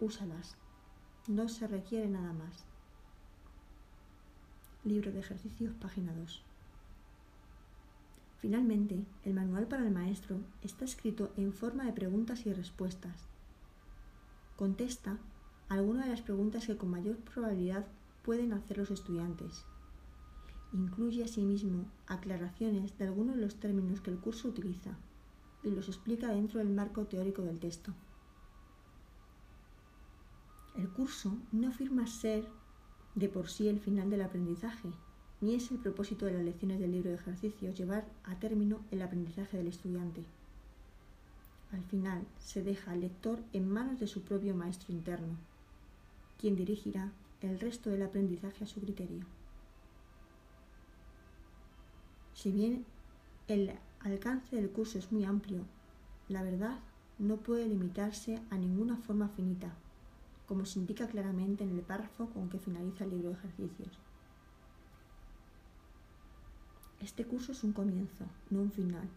úsalas. No se requiere nada más. Libro de ejercicios, página 2. Finalmente, el manual para el maestro está escrito en forma de preguntas y respuestas. Contesta algunas de las preguntas que con mayor probabilidad pueden hacer los estudiantes. Incluye asimismo aclaraciones de algunos de los términos que el curso utiliza y los explica dentro del marco teórico del texto. El curso no afirma ser de por sí el final del aprendizaje, ni es el propósito de las lecciones del libro de ejercicios llevar a término el aprendizaje del estudiante. Al final se deja al lector en manos de su propio maestro interno, quien dirigirá el resto del aprendizaje a su criterio. Si bien el alcance del curso es muy amplio, la verdad no puede limitarse a ninguna forma finita, como se indica claramente en el párrafo con que finaliza el libro de ejercicios. Este curso es un comienzo, no un final.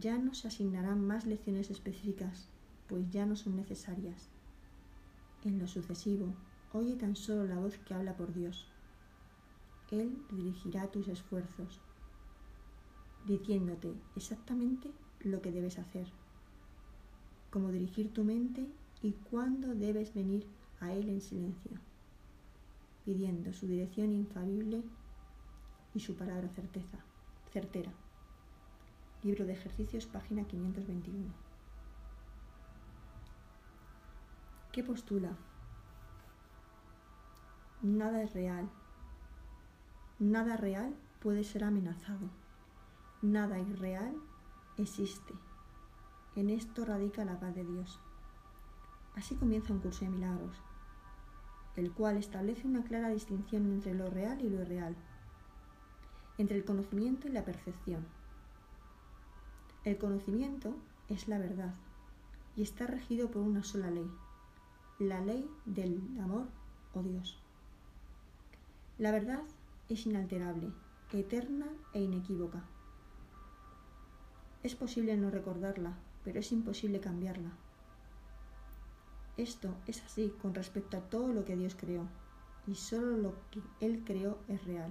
Ya no se asignarán más lecciones específicas, pues ya no son necesarias. En lo sucesivo, oye tan solo la voz que habla por Dios. Él dirigirá tus esfuerzos, diciéndote exactamente lo que debes hacer, cómo dirigir tu mente y cuándo debes venir a Él en silencio, pidiendo su dirección infalible y su palabra certeza, certera. Libro de ejercicios, página 521. ¿Qué postula? Nada es real. Nada real puede ser amenazado. Nada irreal existe. En esto radica la paz de Dios. Así comienza un curso de milagros, el cual establece una clara distinción entre lo real y lo irreal, entre el conocimiento y la percepción. El conocimiento es la verdad y está regido por una sola ley, la ley del amor o Dios. La verdad es inalterable, eterna e inequívoca. Es posible no recordarla, pero es imposible cambiarla. Esto es así con respecto a todo lo que Dios creó, y solo lo que Él creó es real.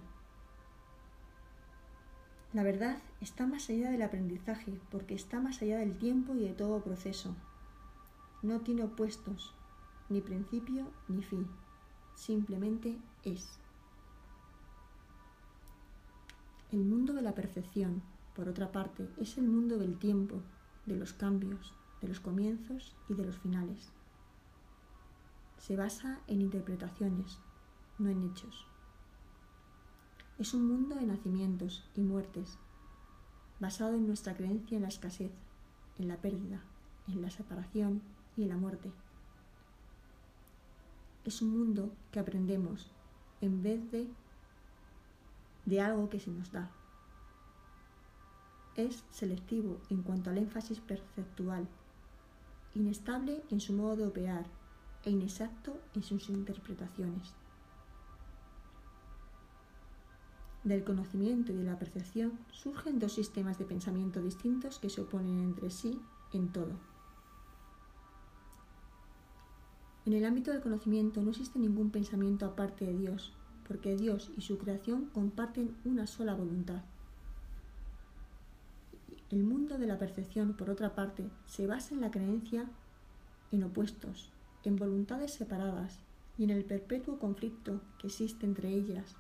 La verdad está más allá del aprendizaje, porque está más allá del tiempo y de todo proceso. No tiene opuestos, ni principio ni fin, simplemente es. El mundo de la percepción, por otra parte, es el mundo del tiempo, de los cambios, de los comienzos y de los finales se basa en interpretaciones, no en hechos. Es un mundo de nacimientos y muertes, basado en nuestra creencia en la escasez, en la pérdida, en la separación y en la muerte. Es un mundo que aprendemos en vez de de algo que se nos da. Es selectivo en cuanto al énfasis perceptual, inestable en su modo de operar e inexacto en sus interpretaciones. Del conocimiento y de la percepción surgen dos sistemas de pensamiento distintos que se oponen entre sí en todo. En el ámbito del conocimiento no existe ningún pensamiento aparte de Dios, porque Dios y su creación comparten una sola voluntad. El mundo de la percepción, por otra parte, se basa en la creencia en opuestos, en voluntades separadas y en el perpetuo conflicto que existe entre ellas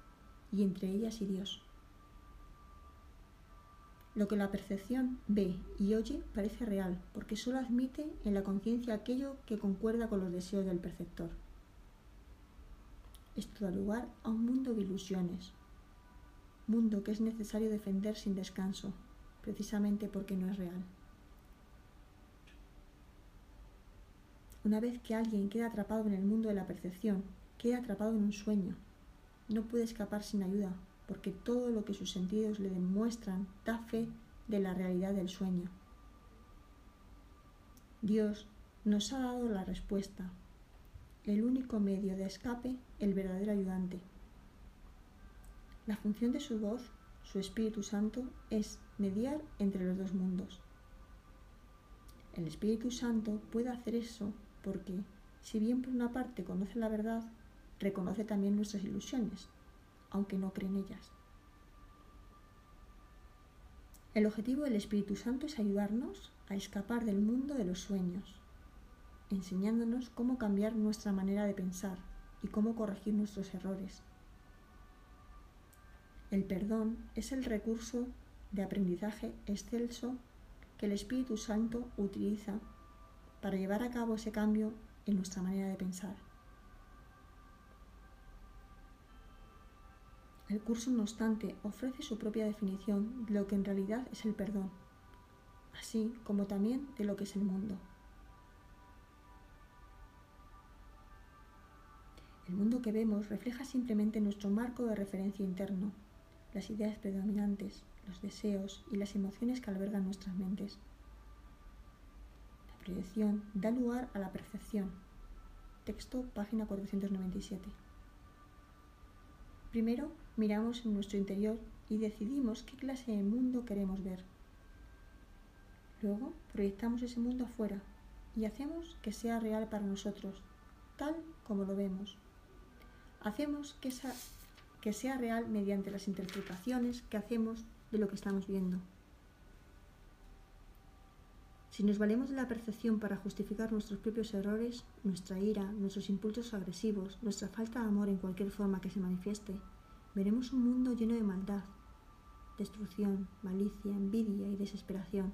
y entre ellas y Dios. Lo que la percepción ve y oye parece real, porque solo admite en la conciencia aquello que concuerda con los deseos del perceptor. Esto da lugar a un mundo de ilusiones, mundo que es necesario defender sin descanso, precisamente porque no es real. Una vez que alguien queda atrapado en el mundo de la percepción, queda atrapado en un sueño. No puede escapar sin ayuda, porque todo lo que sus sentidos le demuestran da fe de la realidad del sueño. Dios nos ha dado la respuesta, el único medio de escape, el verdadero ayudante. La función de su voz, su Espíritu Santo, es mediar entre los dos mundos. El Espíritu Santo puede hacer eso porque si bien por una parte conoce la verdad, reconoce también nuestras ilusiones, aunque no cree en ellas. El objetivo del Espíritu Santo es ayudarnos a escapar del mundo de los sueños, enseñándonos cómo cambiar nuestra manera de pensar y cómo corregir nuestros errores. El perdón es el recurso de aprendizaje excelso que el Espíritu Santo utiliza para llevar a cabo ese cambio en nuestra manera de pensar. El curso, no obstante, ofrece su propia definición de lo que en realidad es el perdón, así como también de lo que es el mundo. El mundo que vemos refleja simplemente nuestro marco de referencia interno, las ideas predominantes, los deseos y las emociones que albergan nuestras mentes. Proyección da lugar a la percepción. Texto, página 497. Primero, miramos en nuestro interior y decidimos qué clase de mundo queremos ver. Luego, proyectamos ese mundo afuera y hacemos que sea real para nosotros, tal como lo vemos. Hacemos que, que sea real mediante las interpretaciones que hacemos de lo que estamos viendo. Si nos valemos de la percepción para justificar nuestros propios errores, nuestra ira, nuestros impulsos agresivos, nuestra falta de amor en cualquier forma que se manifieste, veremos un mundo lleno de maldad, destrucción, malicia, envidia y desesperación.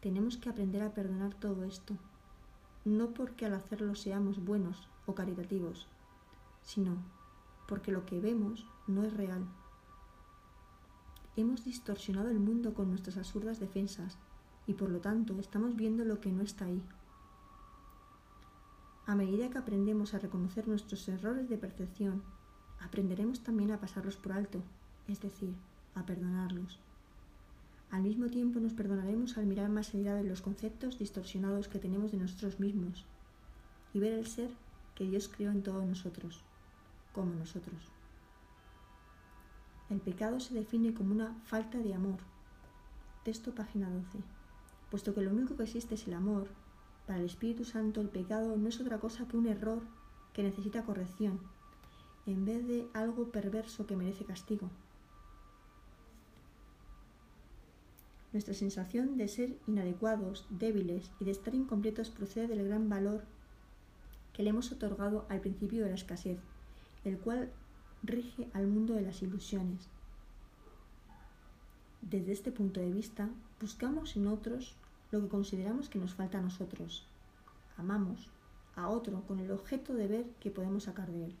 Tenemos que aprender a perdonar todo esto, no porque al hacerlo seamos buenos o caritativos, sino porque lo que vemos no es real. Hemos distorsionado el mundo con nuestras absurdas defensas y por lo tanto estamos viendo lo que no está ahí. A medida que aprendemos a reconocer nuestros errores de percepción, aprenderemos también a pasarlos por alto, es decir, a perdonarlos. Al mismo tiempo nos perdonaremos al mirar más allá de los conceptos distorsionados que tenemos de nosotros mismos y ver el ser que Dios creó en todos nosotros como nosotros. El pecado se define como una falta de amor. Texto página 12. Puesto que lo único que existe es el amor, para el Espíritu Santo el pecado no es otra cosa que un error que necesita corrección, en vez de algo perverso que merece castigo. Nuestra sensación de ser inadecuados, débiles y de estar incompletos procede del gran valor que le hemos otorgado al principio de la escasez el cual rige al mundo de las ilusiones. Desde este punto de vista, buscamos en otros lo que consideramos que nos falta a nosotros. Amamos a otro con el objeto de ver qué podemos sacar de él.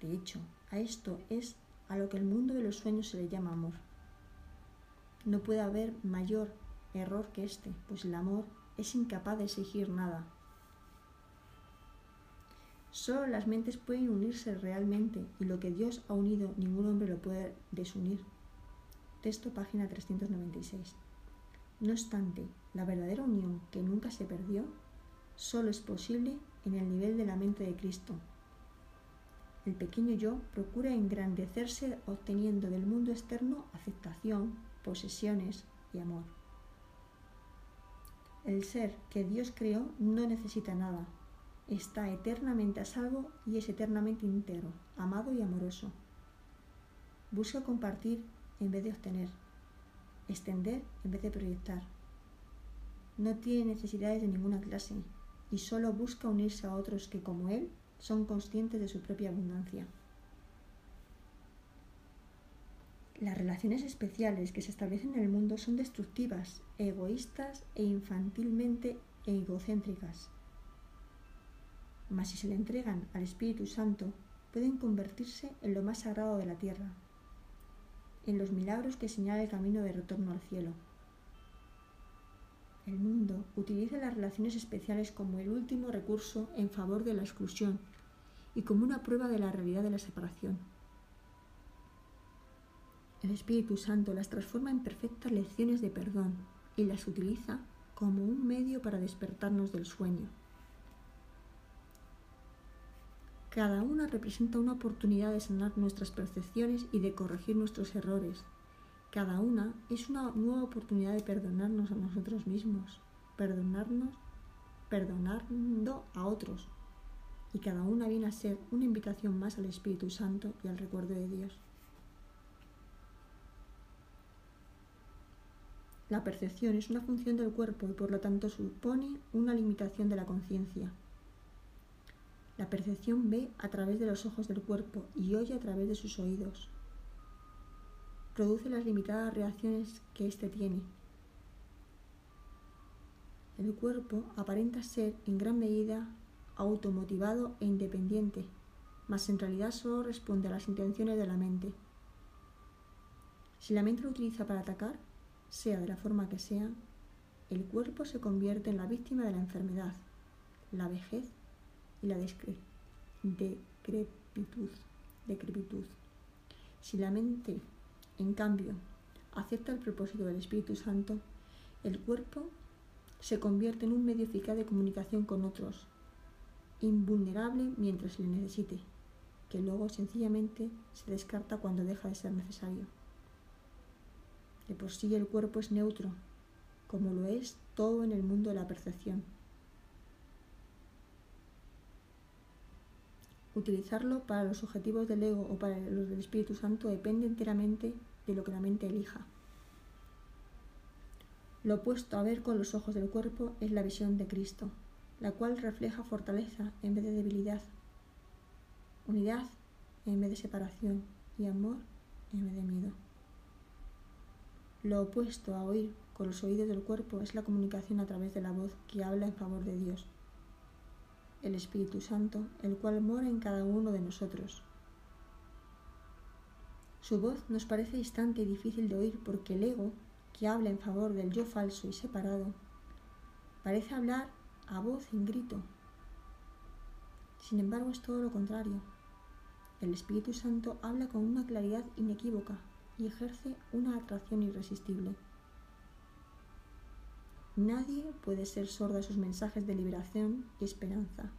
De hecho, a esto es a lo que el mundo de los sueños se le llama amor. No puede haber mayor error que este, pues el amor es incapaz de exigir nada, Solo las mentes pueden unirse realmente y lo que Dios ha unido ningún hombre lo puede desunir. Página 396. No obstante, la verdadera unión que nunca se perdió solo es posible en el nivel de la mente de Cristo. El pequeño yo procura engrandecerse obteniendo del mundo externo aceptación, posesiones y amor. El ser que Dios creó no necesita nada, está eternamente a salvo y es eternamente íntegro, amado y amoroso. Busca compartir en vez de obtener, extender en vez de proyectar. No tiene necesidades de ninguna clase y solo busca unirse a otros que, como él, son conscientes de su propia abundancia. Las relaciones especiales que se establecen en el mundo son destructivas, egoístas e infantilmente egocéntricas mas si se le entregan al Espíritu Santo, pueden convertirse en lo más sagrado de la tierra, en los milagros que señala el camino de retorno al cielo. El mundo utiliza las relaciones especiales como el último recurso en favor de la exclusión y como una prueba de la realidad de la separación. El Espíritu Santo las transforma en perfectas lecciones de perdón y las utiliza como un medio para despertarnos del sueño. Cada una representa una oportunidad de sanar nuestras percepciones y de corregir nuestros errores. Cada una es una nueva oportunidad de perdonarnos a nosotros mismos, perdonarnos, perdonando a otros. Y cada una viene a ser una invitación más al Espíritu Santo y al recuerdo de Dios. La percepción es una función del cuerpo y por lo tanto supone una limitación de la conciencia. La percepción ve a través de los ojos del cuerpo y oye a través de sus oídos. Produce las limitadas reacciones que éste tiene. El cuerpo aparenta ser en gran medida automotivado e independiente, mas en realidad solo responde a las intenciones de la mente. Si la mente lo utiliza para atacar, sea de la forma que sea, el cuerpo se convierte en la víctima de la enfermedad, la vejez y la decrepitud. decrepitud. Si la mente, en cambio, acepta el propósito del Espíritu Santo, el cuerpo se convierte en un medio eficaz de comunicación con otros, invulnerable mientras se le necesite, que luego sencillamente se descarta cuando deja de ser necesario. De por sí el cuerpo es neutro, como lo es todo en el mundo de la percepción. Utilizarlo para los objetivos del ego o para los del Espíritu Santo depende enteramente de lo que la mente elija. Lo opuesto a ver con los ojos del cuerpo es la visión de Cristo, la cual refleja fortaleza en vez de debilidad, unidad en vez de separación y amor en vez de miedo. Lo opuesto a oír con los oídos del cuerpo es la comunicación a través de la voz que habla en favor de Dios, el Espíritu Santo, el cual mora en cada uno de nosotros. Su voz nos parece distante y difícil de oír porque el ego, que habla en favor del yo falso y separado, parece hablar a voz en grito. Sin embargo, es todo lo contrario. El Espíritu Santo habla con una claridad inequívoca y ejerce una atracción irresistible. Nadie puede ser sordo a sus mensajes de liberación y esperanza,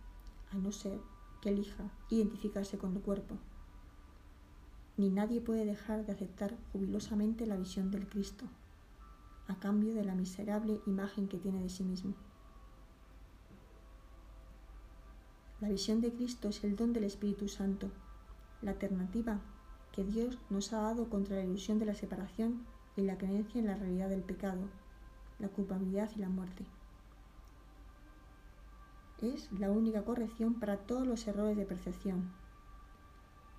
a no ser que elija identificarse con el cuerpo. Ni nadie puede dejar de aceptar jubilosamente la visión del Cristo, a cambio de la miserable imagen que tiene de sí mismo. La visión de Cristo es el don del Espíritu Santo, la alternativa que Dios nos ha dado contra la ilusión de la separación y la creencia en la realidad del pecado, la culpabilidad y la muerte. Es la única corrección para todos los errores de percepción,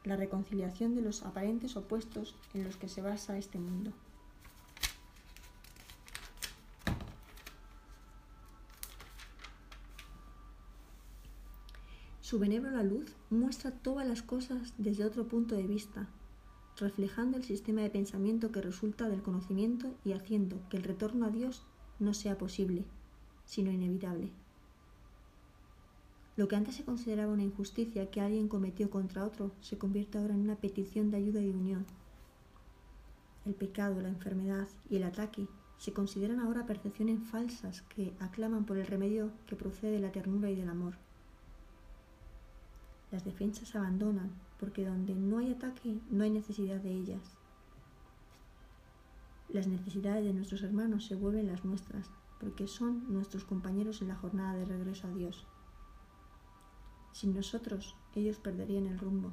la reconciliación de los aparentes opuestos en los que se basa este mundo. Su benévola luz muestra todas las cosas desde otro punto de vista, reflejando el sistema de pensamiento que resulta del conocimiento y haciendo que el retorno a Dios no sea posible, sino inevitable. Lo que antes se consideraba una injusticia que alguien cometió contra otro se convierte ahora en una petición de ayuda y unión. El pecado, la enfermedad y el ataque se consideran ahora percepciones falsas que aclaman por el remedio que procede de la ternura y del amor. Las defensas se abandonan porque donde no hay ataque no hay necesidad de ellas. Las necesidades de nuestros hermanos se vuelven las nuestras porque son nuestros compañeros en la jornada de regreso a Dios. Sin nosotros, ellos perderían el rumbo.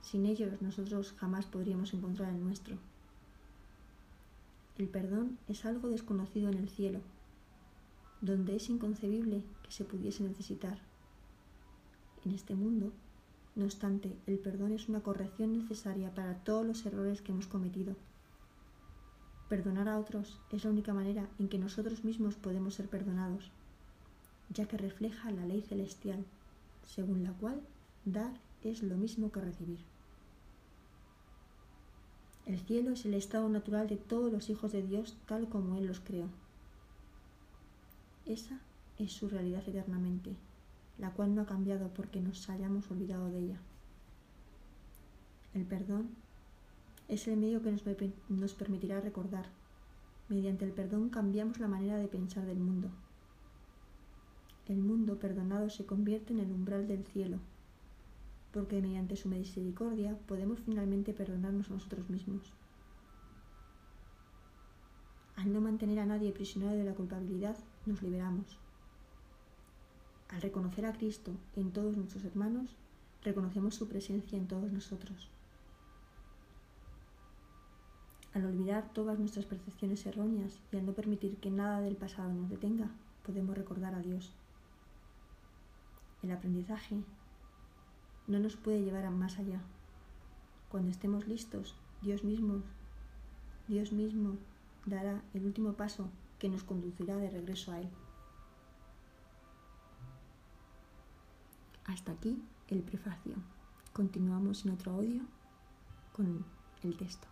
Sin ellos, nosotros jamás podríamos encontrar el nuestro. El perdón es algo desconocido en el cielo, donde es inconcebible que se pudiese necesitar en este mundo. No obstante, el perdón es una corrección necesaria para todos los errores que hemos cometido. Perdonar a otros es la única manera en que nosotros mismos podemos ser perdonados, ya que refleja la ley celestial, según la cual dar es lo mismo que recibir. El cielo es el estado natural de todos los hijos de Dios tal como Él los creó. Esa es su realidad eternamente la cual no ha cambiado porque nos hayamos olvidado de ella. El perdón es el medio que nos, permitirá recordar. Mediante el perdón cambiamos la manera de pensar del mundo. El mundo perdonado se convierte en el umbral del cielo, porque mediante su misericordia podemos finalmente perdonarnos a nosotros mismos. Al no mantener a nadie prisionero de la culpabilidad, nos liberamos. Al reconocer a Cristo en todos nuestros hermanos, reconocemos su presencia en todos nosotros. Al olvidar todas nuestras percepciones erróneas y al no permitir que nada del pasado nos detenga, podemos recordar a Dios. El aprendizaje no nos puede llevar a más allá. Cuando estemos listos, Dios mismo, Dios mismo dará el último paso que nos conducirá de regreso a Él. Hasta aquí el prefacio. Continuamos en otro audio con el texto.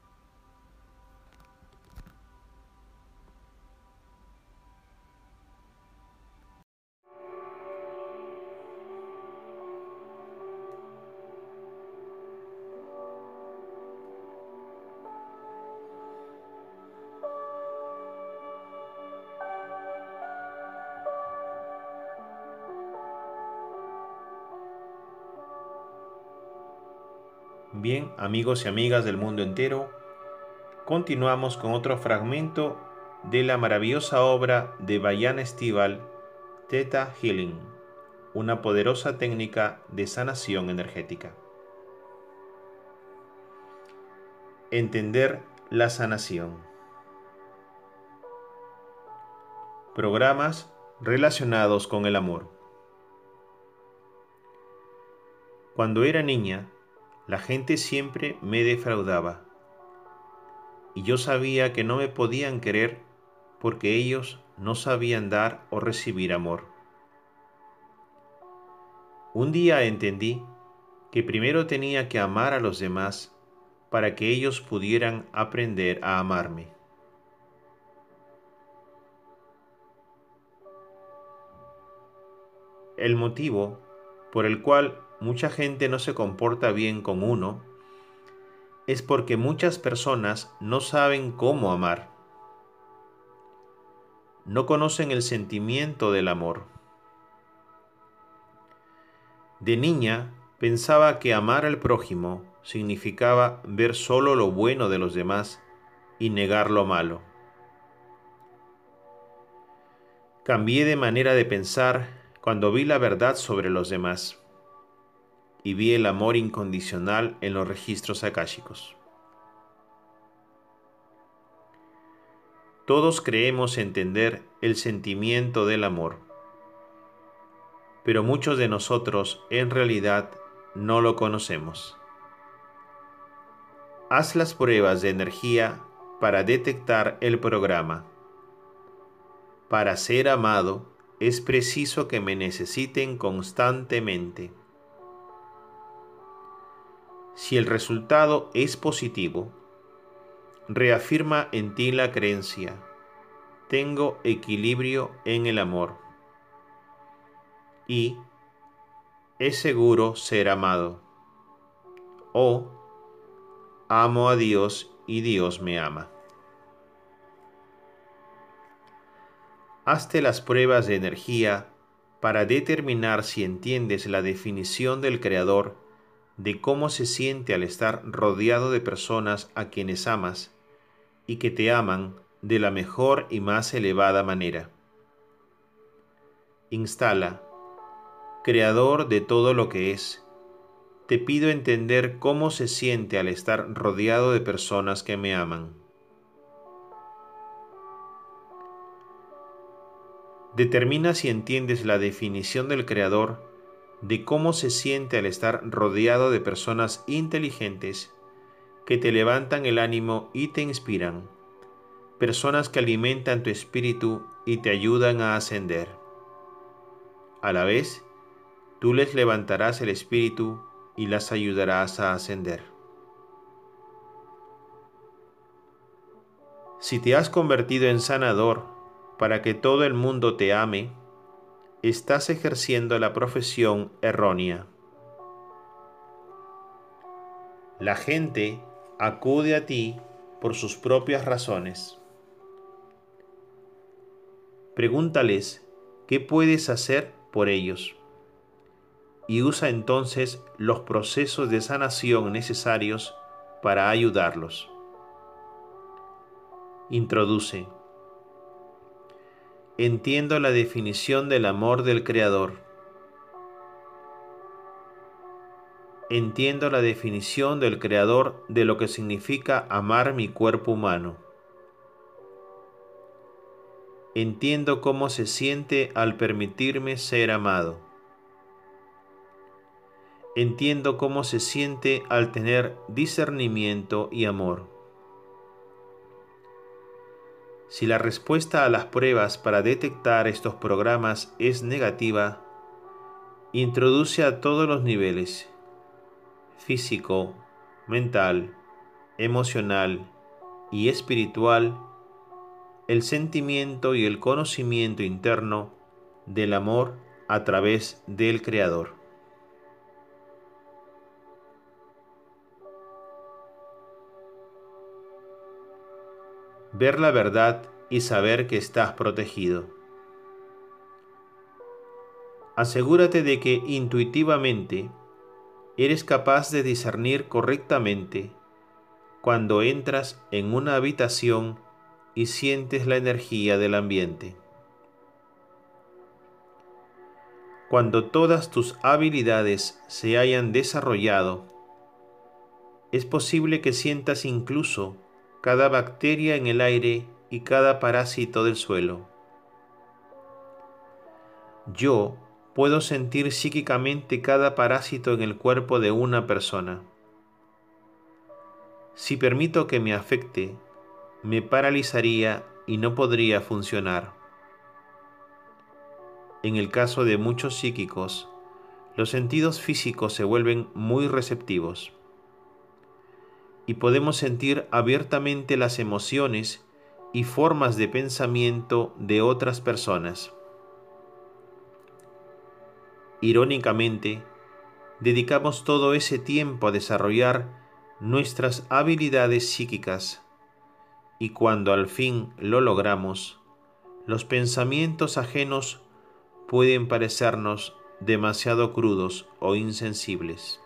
Amigos y amigas del mundo entero, continuamos con otro fragmento de la maravillosa obra de Bayan Estival, Theta Healing, una poderosa técnica de sanación energética. Entender la sanación. Programas relacionados con el amor. Cuando era niña, la gente siempre me defraudaba. Y yo sabía que no me podían querer porque ellos no sabían dar o recibir amor. Un día entendí que primero tenía que amar a los demás para que ellos pudieran aprender a amarme. El motivo por el cual mucha gente no se comporta bien con uno es porque muchas personas no saben cómo amar. No conocen el sentimiento del amor. De niña pensaba que amar al prójimo significaba ver solo lo bueno de los demás y negar lo malo. Cambié de manera de pensar cuando vi la verdad sobre los demás y vi el amor incondicional en los registros akáshicos. Todos creemos entender el sentimiento del amor, pero muchos de nosotros en realidad no lo conocemos. Haz las pruebas de energía para detectar el programa. Para ser amado es preciso que me necesiten constantemente. Si el resultado es positivo, reafirma en ti la creencia, tengo equilibrio en el amor y es seguro ser amado o amo a Dios y Dios me ama. Hazte las pruebas de energía para determinar si entiendes la definición del Creador de cómo se siente al estar rodeado de personas a quienes amas y que te aman de la mejor y más elevada manera. Instala, Creador de todo lo que es, te pido entender cómo se siente al estar rodeado de personas que me aman. Determina si entiendes la definición del Creador de cómo se siente al estar rodeado de personas inteligentes que te levantan el ánimo y te inspiran, personas que alimentan tu espíritu y te ayudan a ascender. A la vez, tú les levantarás el espíritu y las ayudarás a ascender. Si te has convertido en sanador para que todo el mundo te ame, estás ejerciendo la profesión errónea. La gente acude a ti por sus propias razones. Pregúntales qué puedes hacer por ellos y usa entonces los procesos de sanación necesarios para ayudarlos. Introduce entiendo la definición del amor del Creador. entiendo la definición del Creador de lo que significa amar mi cuerpo humano. Entiendo cómo se siente al permitirme ser amado. Entiendo cómo se siente al tener discernimiento y amor. Si la respuesta a las pruebas para detectar estos programas es negativa, introduce a todos los niveles, físico, mental, emocional y espiritual, el sentimiento y el conocimiento interno del amor a través del Creador. Ver la verdad y saber que estás protegido. Asegúrate de que intuitivamente eres capaz de discernir correctamente cuando entras en una habitación y sientes la energía del ambiente. Cuando todas tus habilidades se hayan desarrollado, es posible que sientas incluso cada bacteria en el aire y cada parásito del suelo. Yo puedo sentir psíquicamente cada parásito en el cuerpo de una persona. Si permito que me afecte, me paralizaría y no podría funcionar. En el caso de muchos psíquicos, los sentidos físicos se vuelven muy receptivos y podemos sentir abiertamente las emociones y formas de pensamiento de otras personas. Irónicamente, dedicamos todo ese tiempo a desarrollar nuestras habilidades psíquicas y cuando al fin lo logramos, los pensamientos ajenos pueden parecernos demasiado crudos o insensibles.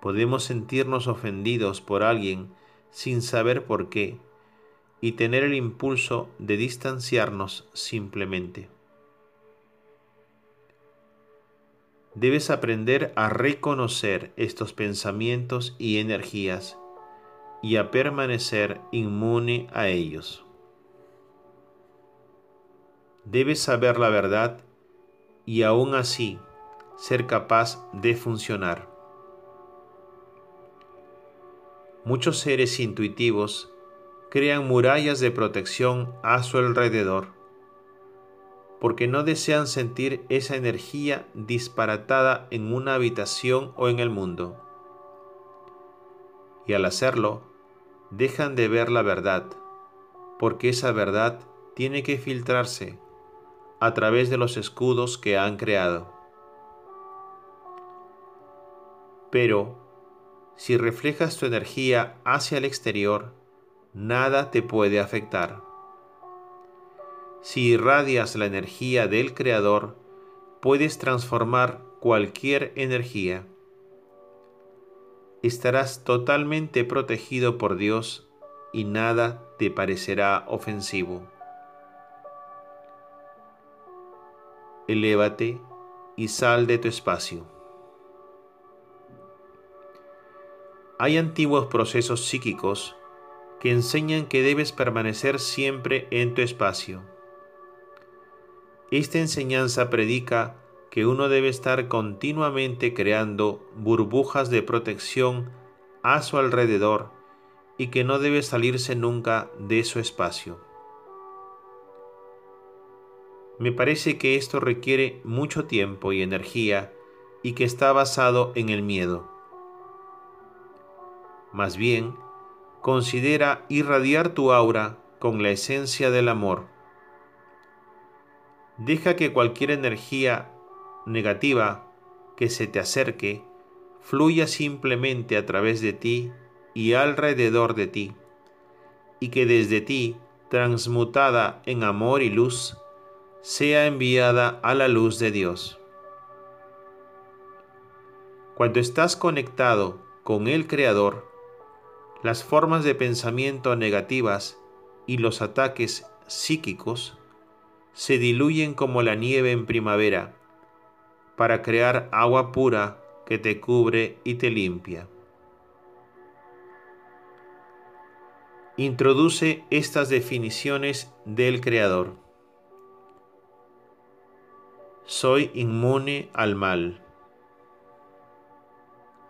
Podemos sentirnos ofendidos por alguien sin saber por qué y tener el impulso de distanciarnos simplemente. debes aprender a reconocer estos pensamientos y energías y a permanecer inmune a ellos. Debes saber la verdad y aún así ser capaz de funcionar. Muchos seres intuitivos crean murallas de protección a su alrededor porque no desean sentir esa energía disparatada en una habitación o en el mundo. Y al hacerlo, dejan de ver la verdad, porque esa verdad tiene que filtrarse a través de los escudos que han creado. Pero, si reflejas tu energía hacia el exterior, nada te puede afectar. Si irradias la energía del Creador, puedes transformar cualquier energía. Estarás totalmente protegido por Dios y nada te parecerá ofensivo. Elévate y sal de tu espacio. Hay antiguos procesos psíquicos que enseñan que debes permanecer siempre en tu espacio esta enseñanza predica que uno debe estar continuamente creando burbujas de protección a su alrededor y que no debe salirse nunca de su espacio. Me parece que esto requiere mucho tiempo y energía y que está basado en el miedo. Más bien, considera irradiar tu aura con la esencia del amor Deja que cualquier energía negativa que se te acerque fluya simplemente a través de ti y alrededor de ti, y que desde ti, transmutada en amor y luz, sea enviada a la luz de Dios. Cuando estás conectado con el Creador, las formas de pensamiento negativas y los ataques psíquicos se diluyen como la nieve en primavera, para crear agua pura que te cubre y te limpia. Introduce estas definiciones del Creador. Soy inmune al mal.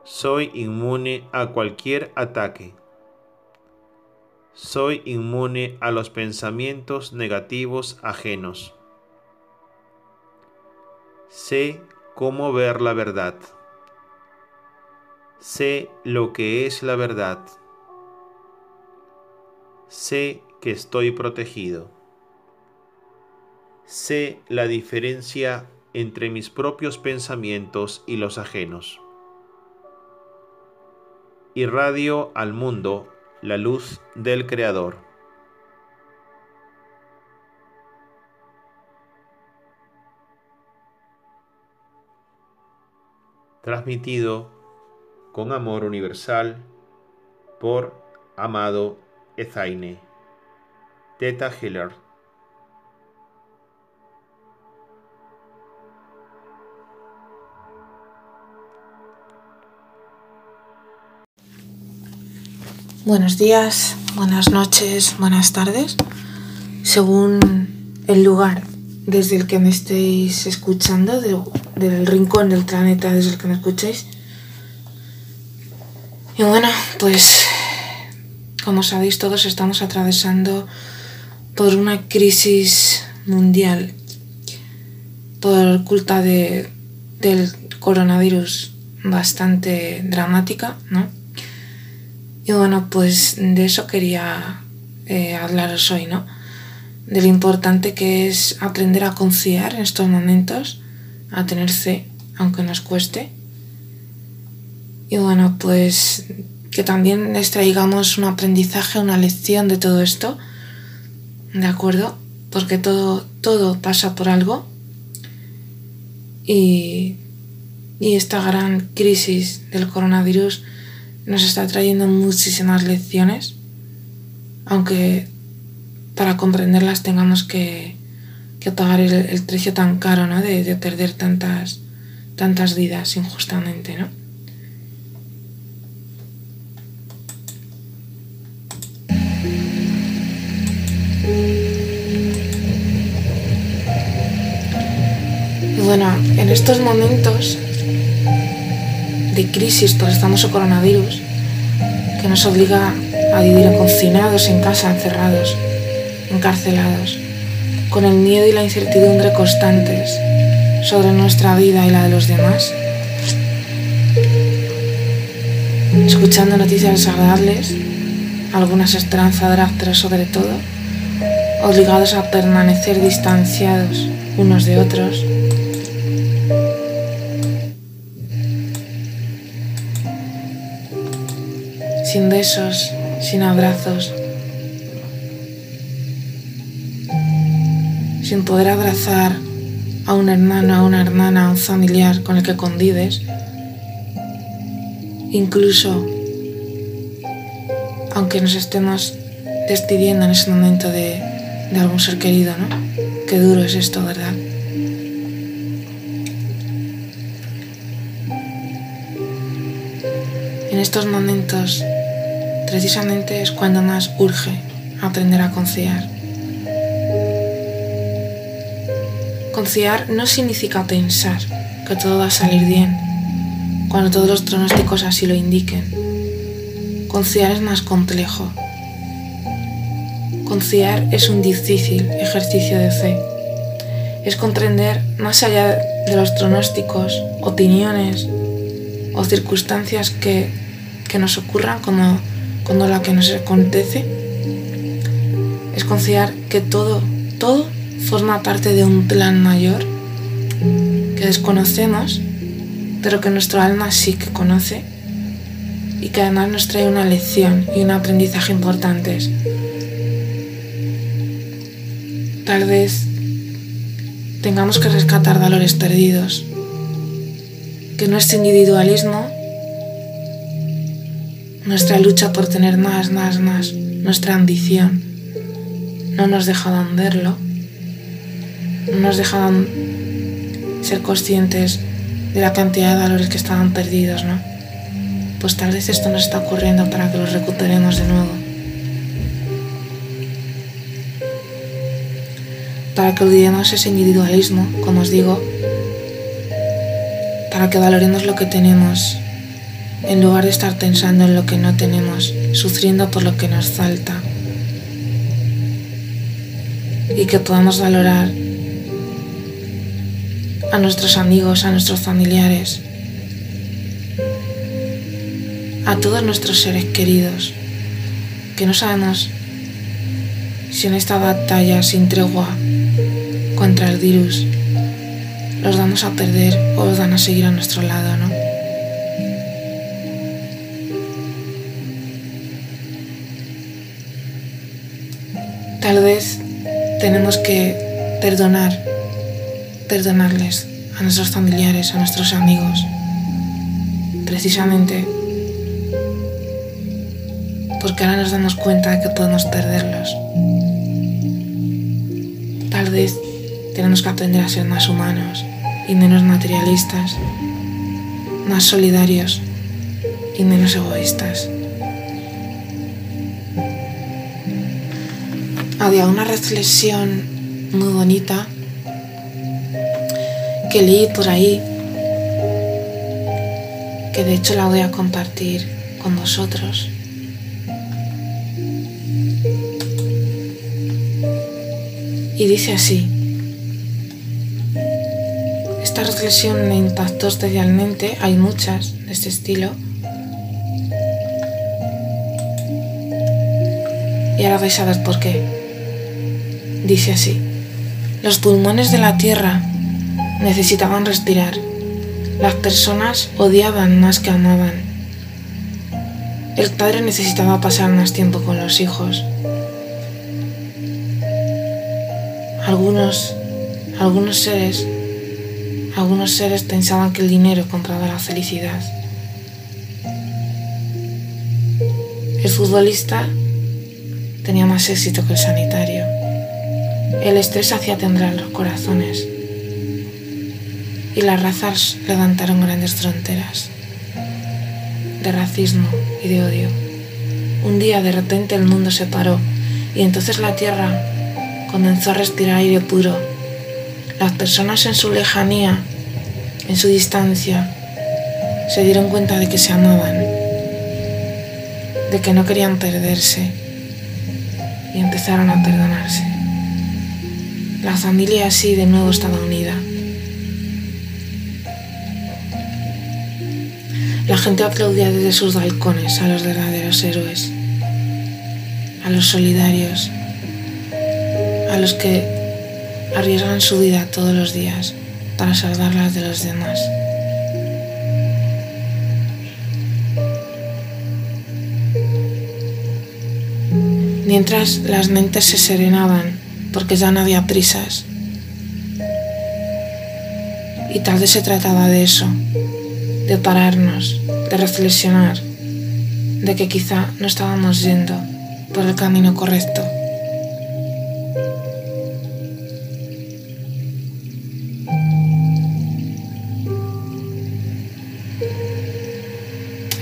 Soy inmune a cualquier ataque. Soy inmune a los pensamientos negativos ajenos. Sé cómo ver la verdad. Sé lo que es la verdad. Sé que estoy protegido. Sé la diferencia entre mis propios pensamientos y los ajenos. Irradio al mundo la luz del Creador. Transmitido con amor universal por Amado Ezaine. Teta Hiller. Buenos días, buenas noches, buenas tardes, según el lugar desde el que me estéis escuchando, del rincón del planeta desde el que me escuchéis. Y bueno, pues como sabéis todos estamos atravesando por una crisis mundial por culpa de, del coronavirus bastante dramática, ¿no? Y bueno, pues de eso quería eh, hablaros hoy, ¿no? De lo importante que es aprender a confiar en estos momentos, a tener fe, aunque nos cueste. Y bueno, pues que también extraigamos un aprendizaje, una lección de todo esto, ¿de acuerdo? Porque todo, todo pasa por algo. Y, y esta gran crisis del coronavirus nos está trayendo muchísimas lecciones, aunque para comprenderlas tengamos que, pagar el, precio tan caro ¿no? de, perder tantas, tantas vidas injustamente. ¿no? Bueno, en estos momentos de crisis por el famoso coronavirus que nos obliga a vivir confinados en casa, encerrados, encarcelados, con el miedo y la incertidumbre constantes sobre nuestra vida y la de los demás, escuchando noticias desagradables, algunas esperanzadoras, pero sobre todo obligados a permanecer distanciados unos de otros sin besos, sin abrazos, sin poder abrazar a un hermano, a una hermana, a un familiar con el que convives, incluso aunque nos estemos despidiendo en ese momento de, de algún ser querido, ¿no? Qué duro es esto, ¿verdad? En estos momentos precisamente es cuando más urge aprender a confiar. Confiar no significa pensar que todo va a salir bien, cuando todos los pronósticos así lo indiquen. Confiar es más complejo. Confiar es un difícil ejercicio de fe. Es comprender más allá de los pronósticos, opiniones o circunstancias que, que nos ocurran como cuando la que nos acontece es confiar que todo, todo forma parte de un plan mayor que desconocemos, pero que nuestro alma sí que conoce y que además nos trae una lección y un aprendizaje importantes. Tal vez tengamos que rescatar valores perdidos, que nuestro individualismo nuestra lucha por tener más, más, más, nuestra ambición, no nos dejaban verlo, no nos dejaban ser conscientes de la cantidad de valores que estaban perdidos, ¿no? Pues tal vez esto nos está ocurriendo para que los recuperemos de nuevo. Para que olvidemos ese individualismo, como os digo, para que valoremos lo que tenemos, en lugar de estar pensando en lo que no tenemos, sufriendo por lo que nos falta. Y que podamos valorar a nuestros amigos, a nuestros familiares, a todos nuestros seres queridos, que no sabemos si en esta batalla sin tregua contra el virus los vamos a perder o los van a seguir a nuestro lado, ¿no? Tal vez tenemos que perdonar perdonarles a nuestros familiares, a nuestros amigos, precisamente porque ahora nos damos cuenta de que podemos perderlos. Tal vez tenemos que aprender a ser más humanos y menos materialistas, más solidarios y menos egoístas. Había una reflexión muy bonita que leí por ahí, que de hecho la voy a compartir con vosotros. Y dice así, esta reflexión me impactó especialmente, hay muchas de este estilo, y ahora vais a ver por qué. Dice así, los pulmones de la Tierra necesitaban respirar. Las personas odiaban más que amaban. El padre necesitaba pasar más tiempo con los hijos. Algunos, algunos seres, algunos seres pensaban que el dinero compraba la felicidad. El futbolista tenía más éxito que el sanitario. El estrés hacía temblar los corazones y las razas levantaron grandes fronteras de racismo y de odio. Un día de repente el mundo se paró y entonces la tierra comenzó a respirar aire puro. Las personas en su lejanía, en su distancia, se dieron cuenta de que se amaban, de que no querían perderse y empezaron a perdonarse. La familia así de nuevo estaba unida. La gente aplaudía desde sus balcones a los verdaderos héroes, a los solidarios, a los que arriesgan su vida todos los días para salvarlas de los demás. Mientras las mentes se serenaban porque ya no había prisas. Y tal vez se trataba de eso, de pararnos, de reflexionar, de que quizá no estábamos yendo por el camino correcto.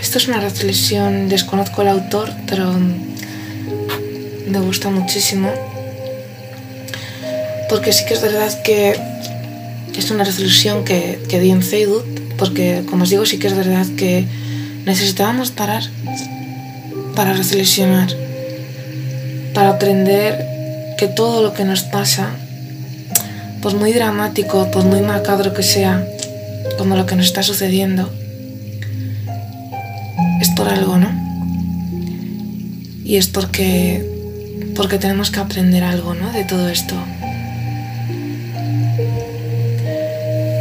Esto es una reflexión, desconozco el autor, pero me gusta muchísimo. Porque sí que es verdad que es una reflexión que, que di en Facebook porque como os digo sí que es verdad que necesitábamos parar para reflexionar, para aprender que todo lo que nos pasa, por muy dramático, por muy macabro que sea, como lo que nos está sucediendo, es por algo, ¿no? Y es porque, porque tenemos que aprender algo, ¿no? De todo esto.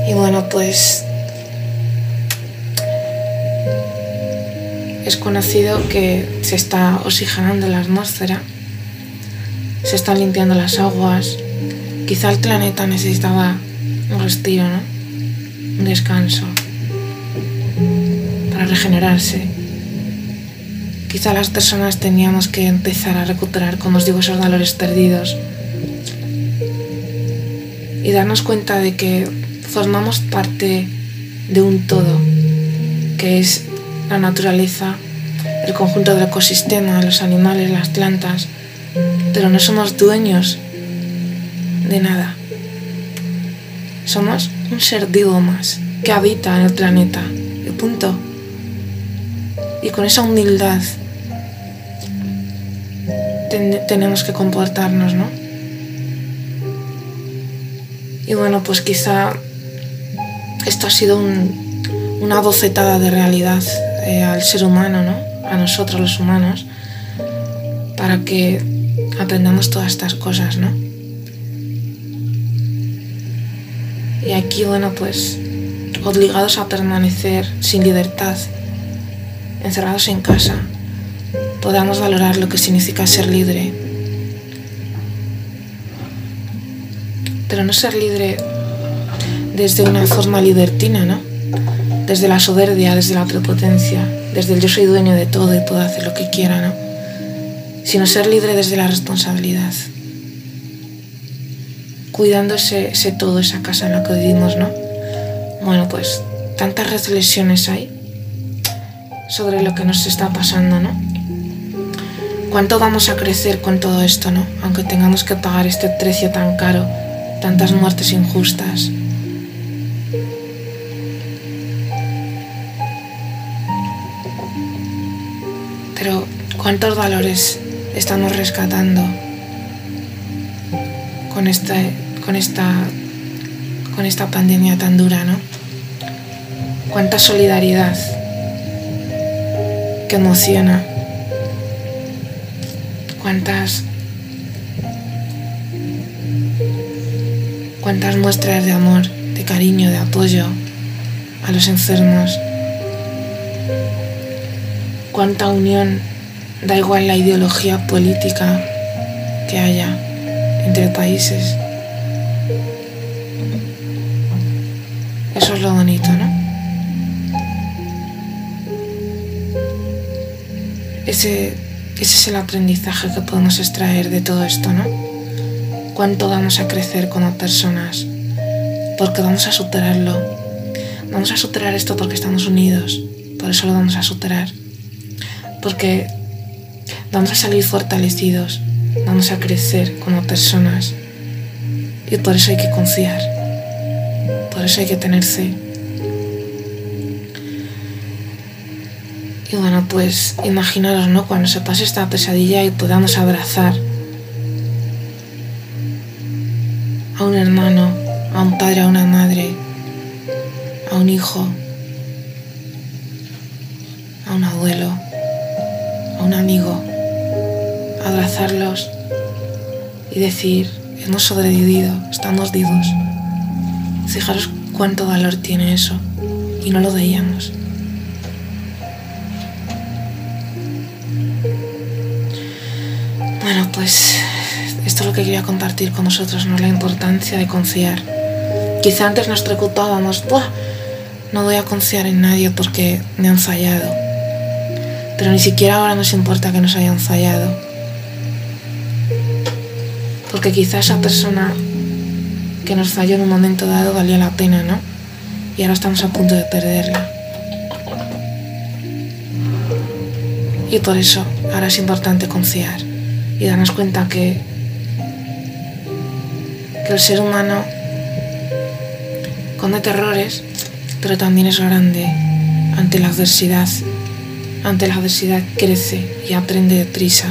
Y bueno, pues es conocido que se está oxigenando la atmósfera, se están limpiando las aguas. Quizá el planeta necesitaba un respiro, ¿no? Un descanso para regenerarse. Quizá las personas teníamos que empezar a recuperar, como os digo, esos valores perdidos y darnos cuenta de que formamos parte de un todo, que es la naturaleza, el conjunto del ecosistema, los animales, las plantas, pero no somos dueños de nada. Somos un ser vivo más que habita en el planeta. Y punto. Y con esa humildad tenemos que comportarnos, ¿no? Y bueno, pues quizá esto ha sido una bocetada de realidad eh, al ser humano, ¿no? A nosotros los humanos, para que aprendamos todas estas cosas, ¿no? Y aquí, bueno, pues obligados a permanecer sin libertad, encerrados en casa, podamos valorar lo que significa ser libre. Pero no ser libre desde una forma libertina, ¿no? Desde la soberbia, desde la prepotencia, desde el yo soy dueño de todo y puedo hacer lo que quiera, ¿no? Sino ser libre desde la responsabilidad cuidándose ese, todo, esa casa en la que vivimos, ¿no? Bueno, pues tantas reflexiones hay sobre lo que nos está pasando, ¿no? ¿Cuánto vamos a crecer con todo esto, ¿no? Aunque tengamos que pagar este precio tan caro, tantas muertes injustas. ¿Cuántos valores estamos rescatando con este con esta, con esta pandemia tan dura, ¿no? Cuánta solidaridad que emociona. Cuántas cuántas muestras de amor, de cariño, de apoyo a los enfermos. Cuánta unión, da igual la ideología política que haya entre países. Eso es lo bonito, ¿no? Ese, ese es el aprendizaje que podemos extraer de todo esto, ¿no? Cuánto vamos a crecer como personas, porque vamos a superarlo. Vamos a superar esto porque estamos unidos, por eso lo vamos a superar. Porque vamos a salir fortalecidos, vamos a crecer como personas y por eso hay que confiar. Por eso hay que tener fe. Y bueno, pues imaginaros, ¿no? Cuando se pase esta pesadilla y podamos abrazar a un hermano, a un padre, a una madre, a un hijo, a un abuelo, a un amigo, abrazarlos y decir, hemos sobrevivido, estamos vivos. Fijaros cuánto valor tiene eso y no lo veíamos. Bueno, pues esto es lo que quería compartir con vosotros, ¿no? La importancia de confiar. Quizá antes nos preocupábamos, Buah, no voy a confiar en nadie porque me han fallado. Pero ni siquiera ahora nos importa que nos hayan fallado. Porque quizá esa persona que nos falló en un momento dado valía la pena, ¿no? Y ahora estamos a punto de perderla. Y por eso ahora es importante confiar y darnos cuenta que, que el ser humano comete errores, pero también es grande ante la adversidad. Ante la adversidad crece y aprende deprisa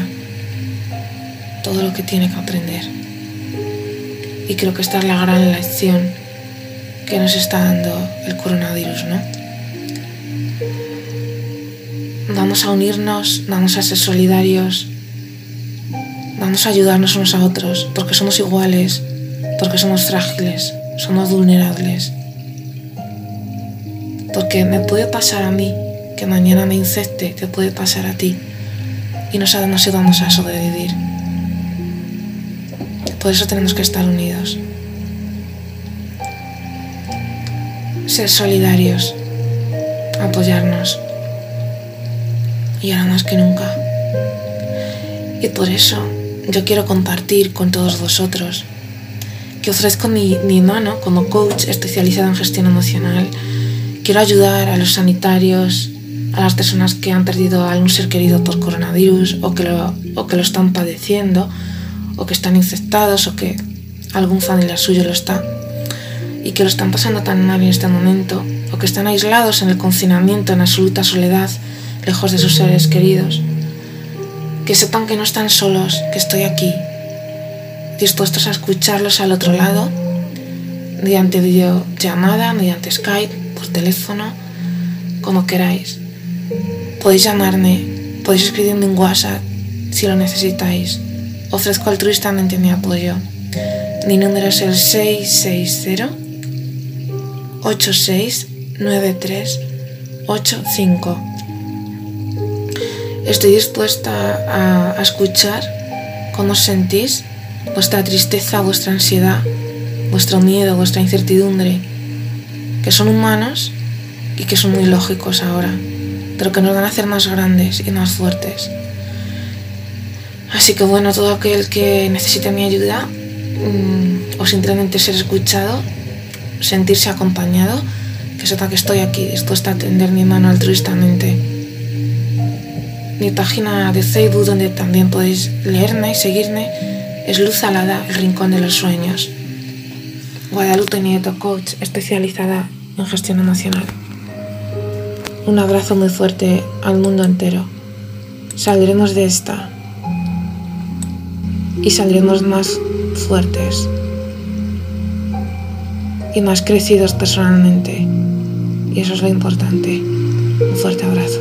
todo lo que tiene que aprender. Y creo que esta es la gran lección que nos está dando el coronavirus, ¿no? Vamos a unirnos, vamos a ser solidarios, vamos a ayudarnos unos a otros, porque somos iguales, porque somos frágiles, somos vulnerables. Porque me puede pasar a mí que mañana me infecte, te puede pasar a ti. Y no sabemos si vamos a sobrevivir. Por eso tenemos que estar unidos. Ser solidarios, apoyarnos. Y ahora más que nunca. Y por eso yo quiero compartir con todos vosotros que ofrezco mi, mi mano como coach especializado en gestión emocional, Quiero ayudar a los sanitarios, a las personas que han perdido a algún ser querido por coronavirus o que lo, o que lo están padeciendo o que están infectados o que algún familiar suyo lo está y que lo están pasando tan mal en este momento o que están aislados en el confinamiento en absoluta soledad, lejos de sus seres queridos. Que sepan que no están solos, que estoy aquí, dispuestos a escucharlos al otro lado, mediante videollamada, mediante Skype, por teléfono, como queráis. Podéis llamarme, podéis escribirme un WhatsApp si lo necesitáis. Ofrezco altruistamente mi apoyo. Mi número es el 660 869385. Estoy dispuesta a, escuchar cómo sentís, vuestra tristeza, vuestra ansiedad, vuestro miedo, vuestra incertidumbre, que son humanos y que son muy lógicos ahora, pero que nos van a hacer más grandes y más fuertes. Así que bueno, todo aquel que necesite mi ayuda mm, o simplemente ser escuchado, sentirse acompañado, que sepa que estoy aquí dispuesta a tender mi mano altruistamente. Mi página de Facebook, donde también podéis leerme y seguirme, es Luz Alada, el Rincón de los Sueños. Guadalupe Nieto, coach especializada en gestión emocional. Un abrazo muy fuerte al mundo entero. Saldremos de esta y saldremos más fuertes y más crecidos personalmente. Y eso es lo importante. Un fuerte abrazo.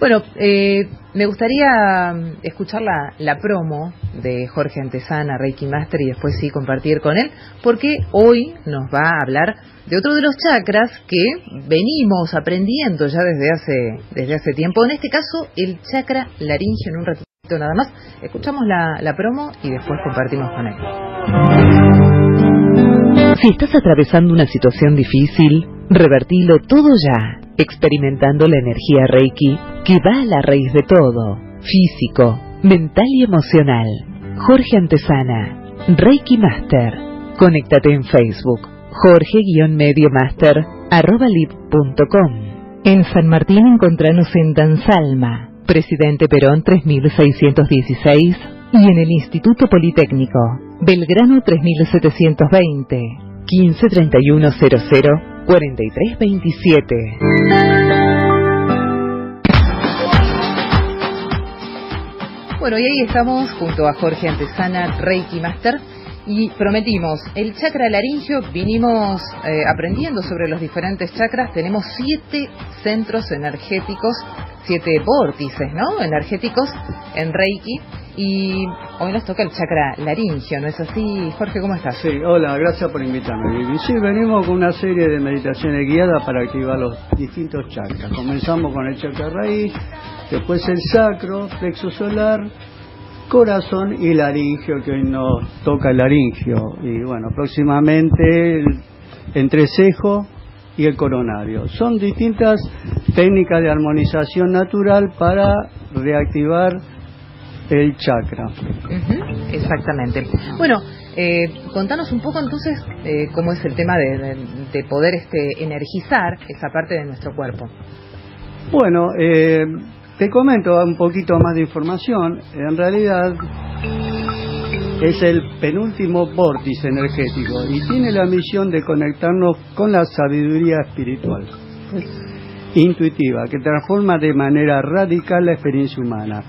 Bueno, eh, me gustaría mm, escuchar la, promo de Jorge Antesana, Reiki Master, y después sí compartir con él, porque hoy nos va a hablar de otro de los chakras que venimos aprendiendo ya desde hace, desde hace tiempo. En este caso, el chakra laringio, en un ratito nada más. Escuchamos la, la promo y después compartimos con él. Si estás atravesando una situación difícil, revertilo todo ya experimentando la energía Reiki que va a la raíz de todo, físico, mental y emocional. Jorge Antesana, Reiki Master. Conéctate en Facebook, Jorge-Mediomaster, arroba En San Martín encontranos en Danzalma, Presidente Perón 3616 y en el Instituto Politécnico, Belgrano 3720, 153100 4327. Bueno, y ahí estamos junto a Jorge Antesana, Reiki Master, y prometimos, el chakra laringio, vinimos eh, aprendiendo sobre los diferentes chakras, tenemos siete centros energéticos, siete vórtices, ¿no? Energéticos en Reiki, y hoy nos toca el chakra laringio, ¿no es así? Jorge, ¿cómo estás? Sí, hola, gracias por invitarme. Sí, venimos con una serie de meditaciones guiadas para activar los distintos chakras. Comenzamos con el chakra raíz, después el sacro, plexo solar, corazón y laringio, que hoy nos toca el laringio. Y bueno, próximamente el entrecejo y el coronario. Son distintas técnicas de armonización natural para reactivar el chakra. exactamente. Bueno, eh, contanos un poco entonces eh, cómo es el tema de, poder este, energizar esa parte de nuestro cuerpo. Bueno, eh, te comento un poquito más de información. En realidad es el penúltimo vórtice energético y tiene la misión de conectarnos con la sabiduría espiritual intuitiva que transforma de manera radical la experiencia humana.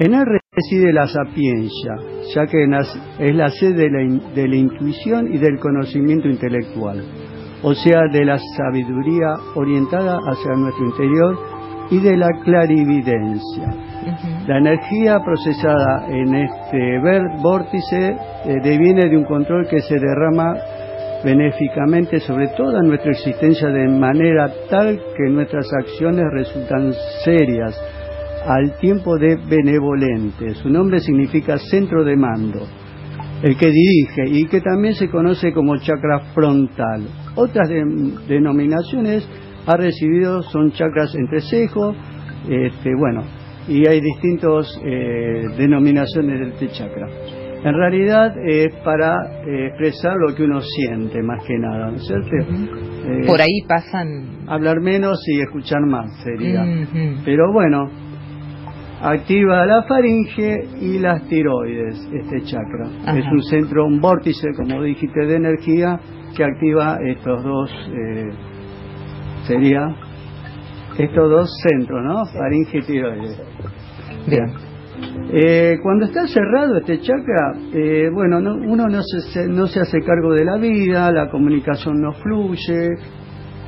En él reside la sapiencia, ya que es la sede de la, intuición y del conocimiento intelectual, o sea, de la sabiduría orientada hacia nuestro interior y de la clarividencia. La energía procesada en este vórtice eh, deviene de un control que se derrama benéficamente sobre toda nuestra existencia de manera tal que nuestras acciones resultan serias, al tiempo de benevolente. Su nombre significa centro de mando, el que dirige y que también se conoce como chakra frontal. Otras denominaciones ha recibido son chakras entrecejo, Este, bueno, y hay distintas eh, denominaciones del este chakra. En realidad es para eh, expresar lo que uno siente más que nada, ¿no es cierto? Eh, Por ahí pasan... Hablar menos y escuchar más sería. Pero bueno, activa la faringe y las tiroides, este chakra. Es un centro, un vórtice, como dijiste, de energía que activa estos dos, eh, sería estos dos centros, ¿no? Faringe y tiroides. Bien. Eh, cuando está cerrado este chakra, eh, bueno, uno no se, no se hace cargo de la vida, la comunicación no fluye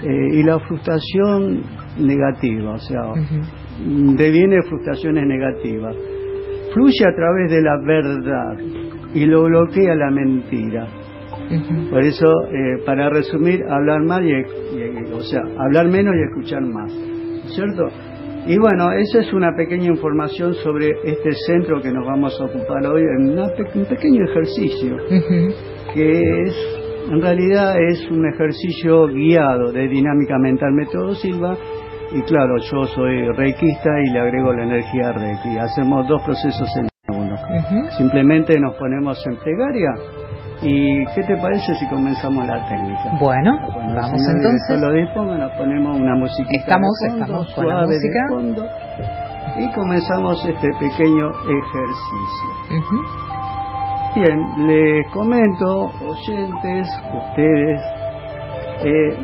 eh, y la frustración negativa, o sea, deviene frustraciones negativas. Fluye a través de la verdad y lo bloquea la mentira. Por eso, para resumir, hablar más y, o sea, hablar menos y escuchar más, ¿cierto? Y bueno, esa es una pequeña información sobre este centro que nos vamos a ocupar hoy en un pequeño ejercicio, que es, en realidad es un ejercicio guiado de dinámica mental método Silva. Y claro, yo soy reikista y le agrego la energía reiki. Hacemos dos procesos en uno. Simplemente nos ponemos en plegaria ¿Y qué te parece si comenzamos la técnica? Bueno, vamos entonces. Lo disponga, nos ponemos una música. Estamos, estamos con la música. fondo, y comenzamos este pequeño ejercicio. Bien, les comento, oyentes, ustedes, eh,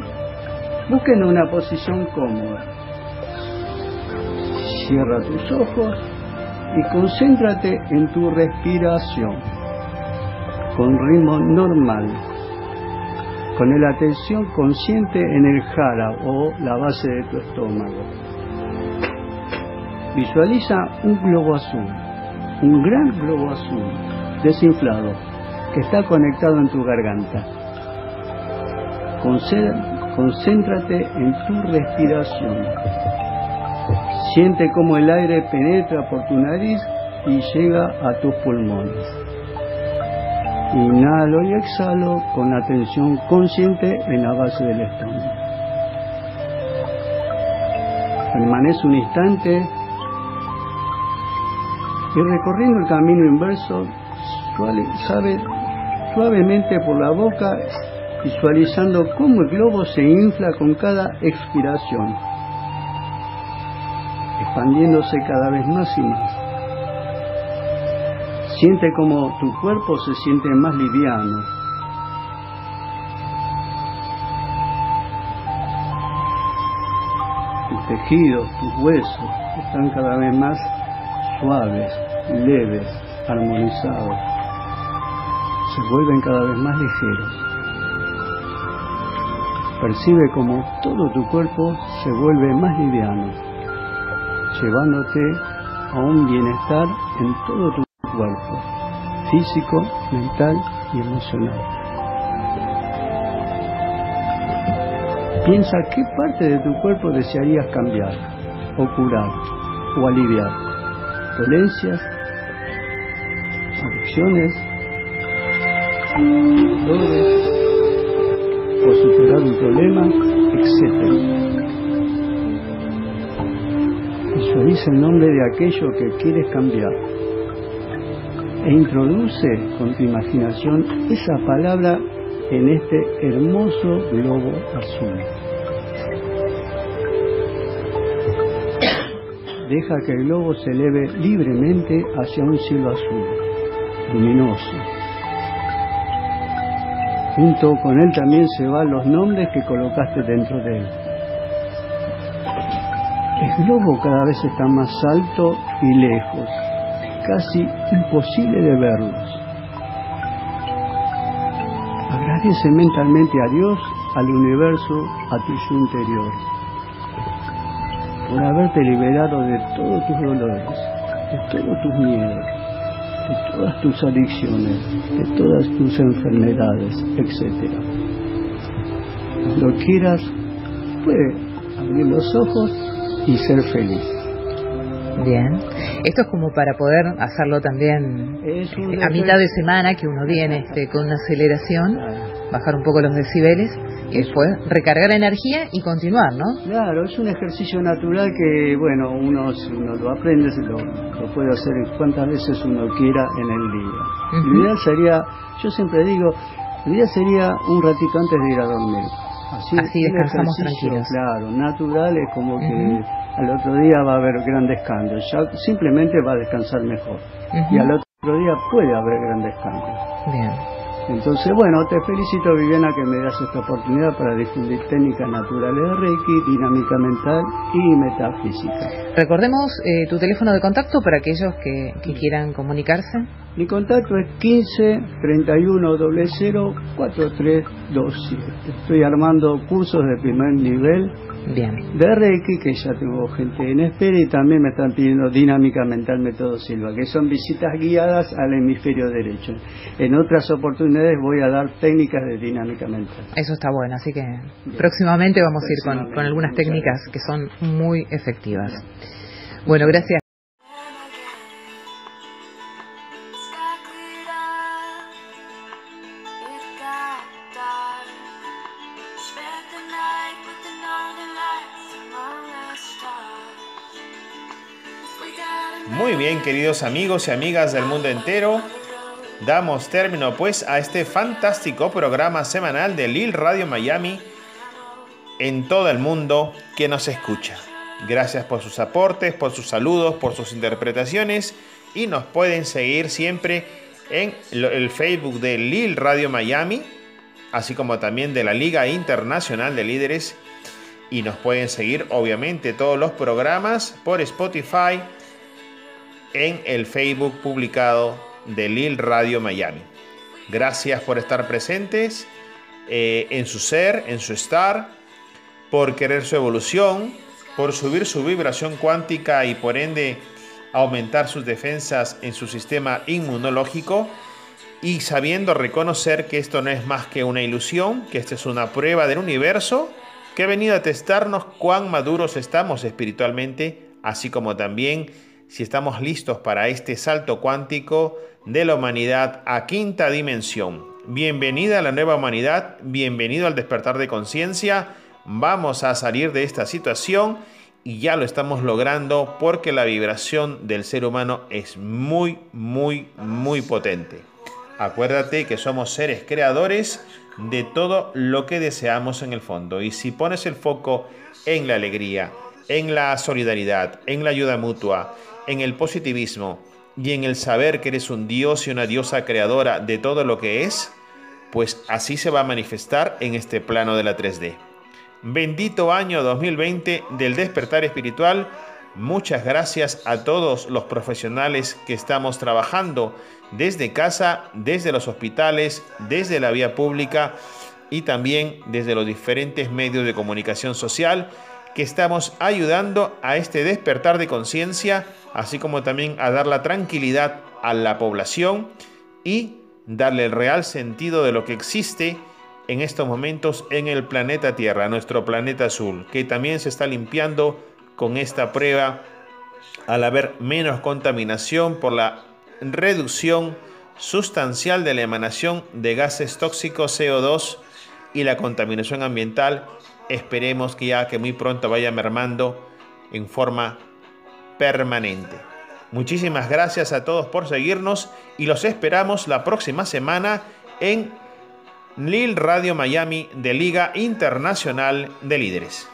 busquen una posición cómoda. Cierra tus ojos y concéntrate en tu respiración con ritmo normal, con la atención consciente en el jara o la base de tu estómago. Visualiza un globo azul, un gran globo azul, desinflado, que está conectado en tu garganta. Concéntrate en tu respiración. Siente cómo el aire penetra por tu nariz y llega a tus pulmones. Inhalo y exhalo con atención consciente en la base del estómago. Permanece un instante y recorriendo el camino inverso, suave, suavemente por la boca, visualizando cómo el globo se infla con cada expiración, expandiéndose cada vez más y más. Siente como tu cuerpo se siente más liviano. Tus tejidos, tus huesos están cada vez más suaves, leves, armonizados. Se vuelven cada vez más ligeros. Percibe como todo tu cuerpo se vuelve más liviano, llevándote a un bienestar en todo tu cuerpo, físico, mental y emocional. Piensa qué parte de tu cuerpo desearías cambiar, o curar, o aliviar. Dolencias, adicciones, dolores, o superar un problema, etc. Visualiza el nombre de aquello que quieres cambiar e introduce con tu imaginación esa palabra en este hermoso globo azul. Deja que el globo se eleve libremente hacia un cielo azul, luminoso. Junto con él también se van los nombres que colocaste dentro de él. El globo cada vez está más alto y lejos, casi imposible de verlos. Agradece mentalmente a Dios, al universo, a tu interior, por haberte liberado de todos tus dolores, de todos tus miedos, de todas tus adicciones, de todas tus enfermedades, etc. Cuando quieras, puedes abrir los ojos y ser feliz. Bien. Esto es como para poder hacerlo también a mitad de semana que uno viene este, con una aceleración, bajar un poco los decibeles después recargar energía y continuar, ¿no? Claro, es un ejercicio natural que, bueno, uno, uno lo aprende, lo, lo puede hacer cuantas veces uno quiera en el día. Lo ideal sería, yo siempre digo, lo ideal sería un ratito antes de ir a dormir. Así, descansamos tranquilos. Claro, natural es como que al otro día va a haber grandes cambios, ya simplemente va a descansar mejor. Y al otro día puede haber grandes cambios. Bien. Entonces, bueno, te felicito Viviana que me das esta oportunidad para difundir técnicas naturales de Reiki, dinámica mental y metafísica. Recordemos eh, tu teléfono de contacto para aquellos que, que quieran comunicarse. Mi contacto es 15 31 00 4327. Estoy armando cursos de primer nivel Bien. de Reiki, que ya tengo gente en espera, y también me están pidiendo dinámica mental método Silva, que son visitas guiadas al hemisferio derecho. En otras oportunidades voy a dar técnicas de dinámica mental. Eso está bueno, así que próximamente vamos a ir con, con algunas técnicas que son muy efectivas. Bueno, gracias. Queridos amigos y amigas del mundo entero, damos término pues a este fantástico programa semanal de Lil Radio Miami en todo el mundo que nos escucha. Gracias por sus aportes, por sus saludos, por sus interpretaciones y nos pueden seguir siempre en el Facebook de Lil Radio Miami, así como también de la Liga Internacional de Líderes. Y nos pueden seguir obviamente todos los programas por Spotify, en el Facebook publicado de Lil Radio Miami. Gracias por estar presentes eh, en su ser, en su estar, por querer su evolución, por subir su vibración cuántica y por ende aumentar sus defensas en su sistema inmunológico y sabiendo reconocer que esto no es más que una ilusión, que esta es una prueba del universo que ha venido a testarnos cuán maduros estamos espiritualmente, así como también si estamos listos para este salto cuántico de la humanidad a quinta dimensión. Bienvenida a la nueva humanidad, bienvenido al despertar de conciencia. Vamos a salir de esta situación y ya lo estamos logrando porque la vibración del ser humano es muy, muy, muy potente. Acuérdate que somos seres creadores de todo lo que deseamos en el fondo y si pones el foco en la alegría, en la solidaridad, en la ayuda mutua, en el positivismo y en el saber que eres un dios y una diosa creadora de todo lo que es, pues así se va a manifestar en este plano de la 3D. Bendito año 2020 del despertar espiritual. Muchas gracias a todos los profesionales que estamos trabajando desde casa, desde los hospitales, desde la vía pública y también desde los diferentes medios de comunicación social que estamos ayudando a este despertar de conciencia, así como también a dar la tranquilidad a la población y darle el real sentido de lo que existe en estos momentos en el planeta Tierra, nuestro planeta azul, que también se está limpiando con esta prueba al haber menos contaminación por la reducción sustancial de la emanación de gases tóxicos CO2 y la contaminación ambiental. Esperemos que ya que muy pronto vaya mermando en forma permanente. Muchísimas gracias a todos por seguirnos y los esperamos la próxima semana en Lil Radio Miami de Liga Internacional de Líderes.